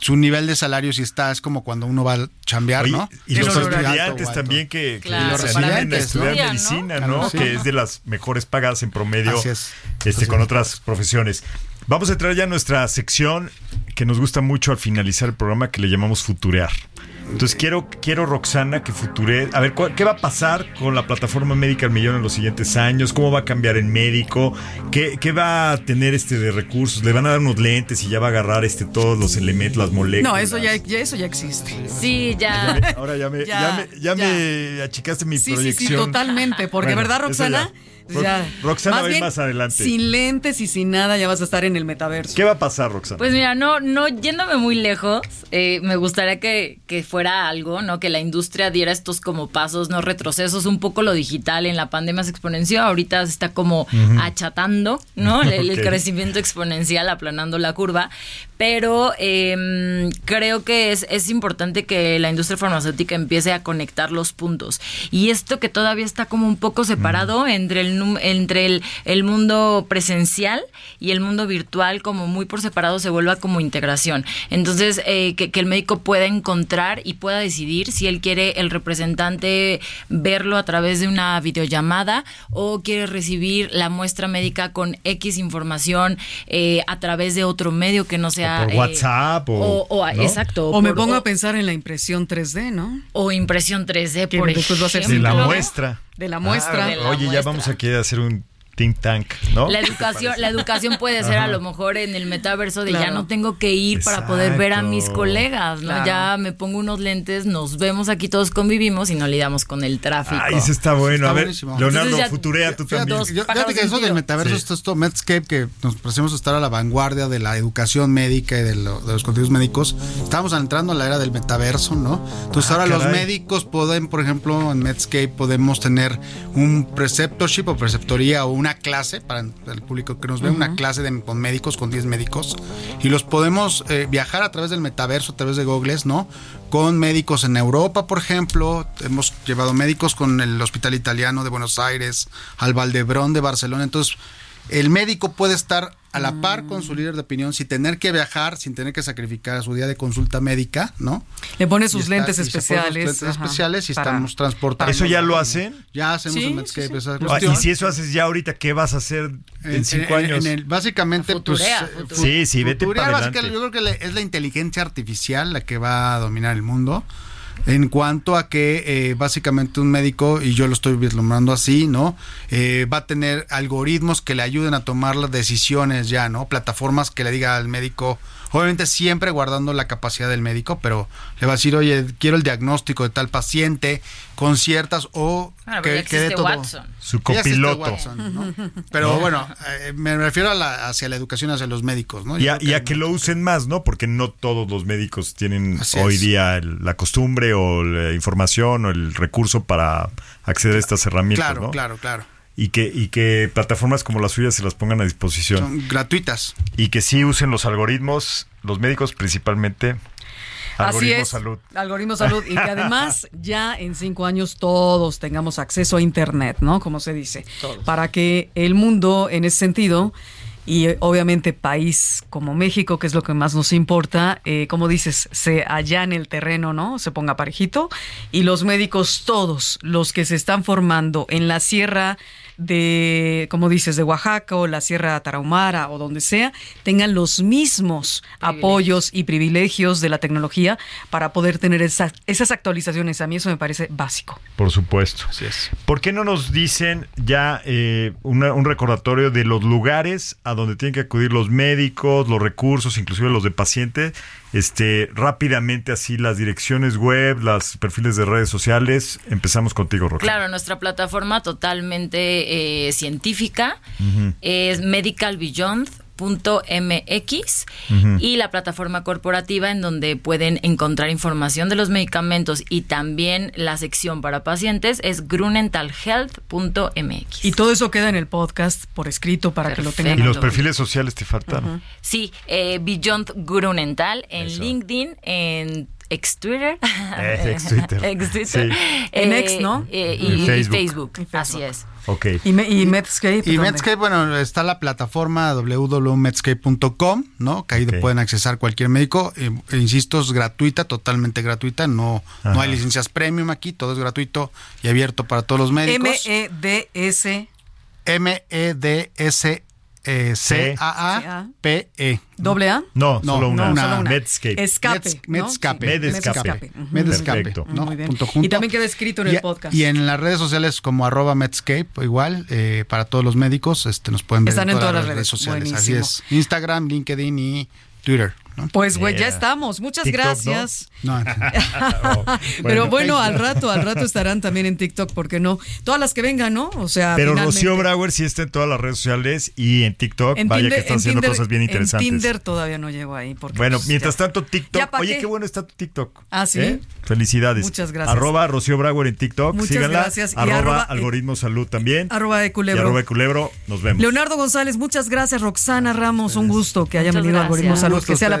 su nivel de salario si está es como cuando uno va a chambear, Oye, ¿no? y los estudiantes también que, que Claro, se animen a estudiar medicina, Claro, ¿no? sí. Que es de las mejores pagadas en promedio Así es. este, Así con es. otras profesiones. Vamos a entrar ya a nuestra sección que nos gusta mucho al finalizar el programa que le llamamos Futurear. Entonces quiero, quiero Roxana que future. A ver, ¿cuál- ¿qué va a pasar con la plataforma médica al millón en los siguientes años? ¿Cómo va a cambiar el médico? ¿Qué, qué va a tener este de recursos? ¿Le van a dar unos lentes y ya va a agarrar este todos los elementos, las moléculas? no, eso ya, ya- eso ya existe. Sí, Ya ya. me- ahora ya me, ya, Ya, me, ya ya. me achicaste mi Sí, proyección. sí, totalmente. Porque, Bueno, ¿verdad, eso Roxana? Ya. Roxana va a ir más adelante. Sin lentes y sin nada, ya vas a estar en el metaverso. ¿Qué va a pasar, Roxana? Pues mira, no, no yéndome muy lejos, eh, me gustaría que, que fuera algo, ¿no? Que la industria diera estos como pasos, no retrocesos, un poco lo digital en la pandemia se exponenció, ahorita se está como achatando, ¿no? El, crecimiento exponencial, aplanando la curva. Pero eh, creo que es, es importante que la industria farmacéutica empiece a conectar los puntos. Y esto que todavía está como un poco separado entre el entre el, el mundo presencial y el mundo virtual, como muy por separado, se vuelva como integración. Entonces, eh, que, que el médico pueda encontrar y pueda decidir si él quiere el representante verlo a través de una videollamada o quiere recibir la muestra médica con X información eh, a través de otro medio que no sea... O por eh, WhatsApp o- o- ¿no? Exacto. O me por- pongo o- a pensar en la impresión 3D, ¿no? o impresión 3D, Que por después va a ser de la ejemplo. muestra. De la muestra. Ah, De la oye, ya vamos aquí a hacer un think tank, ¿no? La educación, la educación puede ser a lo mejor en el metaverso de ya no tengo que ir para poder ver a mis colegas, ¿no? Claro. Ya me pongo unos lentes, nos vemos aquí todos convivimos y no lidiamos con el tráfico. Ay, ese está bueno. Está a ver, buenísimo. Leonardo, ya- futurea tú Fíjate, también. Dos yo- pájaros fíjate que eso del metaverso, Sí. esto, esto, Medscape, que nos parecemos estar a la vanguardia de la educación médica y de, lo- de los contenidos médicos. Estamos entrando a la era del metaverso, ¿no? Entonces Ah, ahora los médicos pueden, por ejemplo, en Medscape podemos tener un preceptorship o preceptoría o una clase para el público que nos ve, una clase de, con médicos, con 10 médicos, y los podemos eh, viajar a través del metaverso, a través de Googles, ¿no? Con médicos en Europa, por ejemplo, hemos llevado médicos con el Hospital Italiano de Buenos Aires, al Valdebrón de Barcelona, entonces el médico puede estar a la par con su líder de opinión sin tener que viajar, sin tener que sacrificar su día de consulta médica, ¿no? Le pone sus está- lentes pone sus especiales. lentes ajá, especiales y para- estamos transportando. ¿Eso ya lo hacen? Ya hacemos Sí, en sí, Medscape sí. esa Ah, cuestión. y si eso haces ya ahorita, ¿qué vas a hacer en, cinco en- años? en el- básicamente, Futurea, pues. eh, futurea. fu- Sí, sí, vete futurea, para adelante. Yo creo que es la inteligencia artificial la que va a dominar el mundo. En cuanto a que eh, básicamente un médico, y yo lo estoy vislumbrando así, ¿no? Eh, va a tener algoritmos que le ayuden a tomar las decisiones ya, ¿no? Plataformas que le diga al médico, obviamente siempre guardando la capacidad del médico, pero le va a decir, oye, quiero el diagnóstico de tal paciente con ciertas o Bueno, ya que, que dé existe todo. Watson. Su copiloto. Watson, ¿no? Pero ¿No? bueno, eh, me refiero a la, hacia la educación hacia los médicos, ¿no? Y a, creo y a que lo usen más, ¿no? Porque no todos los médicos tienen Así hoy es. día el- la costumbre o la información o el recurso para acceder a estas herramientas, Claro, ¿no? claro, claro. Y que, y que plataformas como las suyas se las pongan a disposición. Son gratuitas. Y que sí usen los algoritmos, los médicos principalmente. Así Algoritmo es. salud. Algoritmo salud. Y que además ya en cinco años todos tengamos acceso a Internet, ¿no? Como se dice. Para que el mundo, en ese sentido, y eh, obviamente país como México, que es lo que más nos importa, eh, como dices, se allane el terreno, ¿no? Se ponga parejito. Y los médicos, todos los que se están formando en la sierra de, como dices, de Oaxaca o la Sierra Tarahumara o donde sea, tengan los mismos apoyos y privilegios de la tecnología para poder tener esas, esas actualizaciones. A mí eso me parece básico. Por supuesto. Así es. ¿Por qué no nos dicen ya eh, una- un recordatorio de los lugares a donde tienen que acudir los médicos, los recursos, inclusive los de paciente? Este, rápidamente así las direcciones web, los perfiles de redes sociales. Empezamos contigo, Roxana. Claro, nuestra plataforma totalmente eh, científica es Ujú. y la plataforma corporativa en donde pueden encontrar información de los medicamentos y también la sección para pacientes es grunentalhealth.mx. Y todo eso queda en el podcast por escrito para que lo tengan. Y los perfiles sociales te faltaron. Sí, eh, Beyond Grunental en Eso. LinkedIn, en ex Twitter. Eh, ex Twitter. Ex Twitter. Sí. En X, ¿no? eh, En y, y Facebook. Facebook. Así es. Ok. Y, me- y Medscape. Y ¿dónde? Medscape, bueno, está la plataforma www.medscape.com, ¿no? Que ahí pueden accesar cualquier médico. Eh, insisto, es gratuita, totalmente gratuita. No, no hay licencias premium aquí, todo es gratuito y abierto para todos los médicos. M-E-D-S. M-E-D-S eh, C-A-A-P-E. ¿Doble A? No, No, solo una. no, solo una. Medscape. Escape. Meds- ¿no? Medscape. Sí, Medscape. Medscape, Perfecto. ¿no? Muy bien. Punto junto. Y también queda escrito en Y- el podcast. Y en las redes sociales como arroba Medscape, igual, eh, para todos los médicos, este, nos pueden ver Están en en todas, todas las las redes redes. sociales. Buenísimo. Así es. Instagram, LinkedIn y Twitter. ¿No? Pues, güey, ya estamos. Muchas gracias. No, Oh, Pero bueno, al rato, al rato estarán también en TikTok, ¿por qué no? Todas las que vengan, ¿no? O sea, Pero finalmente- Rocío Brauer sí está en todas las redes sociales y en TikTok. en Vaya Tinder- que está en haciendo Tinder- cosas bien interesantes. En Tinder todavía no llego ahí. Porque, Bueno, pues, mientras ya. tanto, TikTok. ¿Ya pa' Oye, qué? qué bueno está tu TikTok. Ah, ¿sí? ¿Eh? Felicidades. Muchas gracias. Arroba Rocío Brauer en TikTok. Muchas síganla. gracias. Y Arroba, arroba- Algoritmo Salud también. Arroba de Y culebro. arroba de Culebro. Nos vemos. Leonardo González, muchas gracias. Roxana Ramos, un gusto que hayan Muchas venido a Algoritmo. Salud, que sea la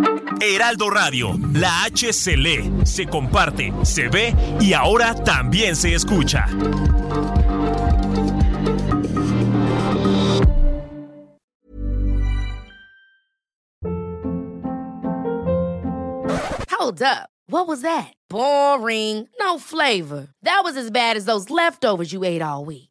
Heraldo Radio, la H se lee, se comparte, se ve y ahora también se escucha. Hold up. What was that? Boring. No flavor. That was as bad as those leftovers you ate all week.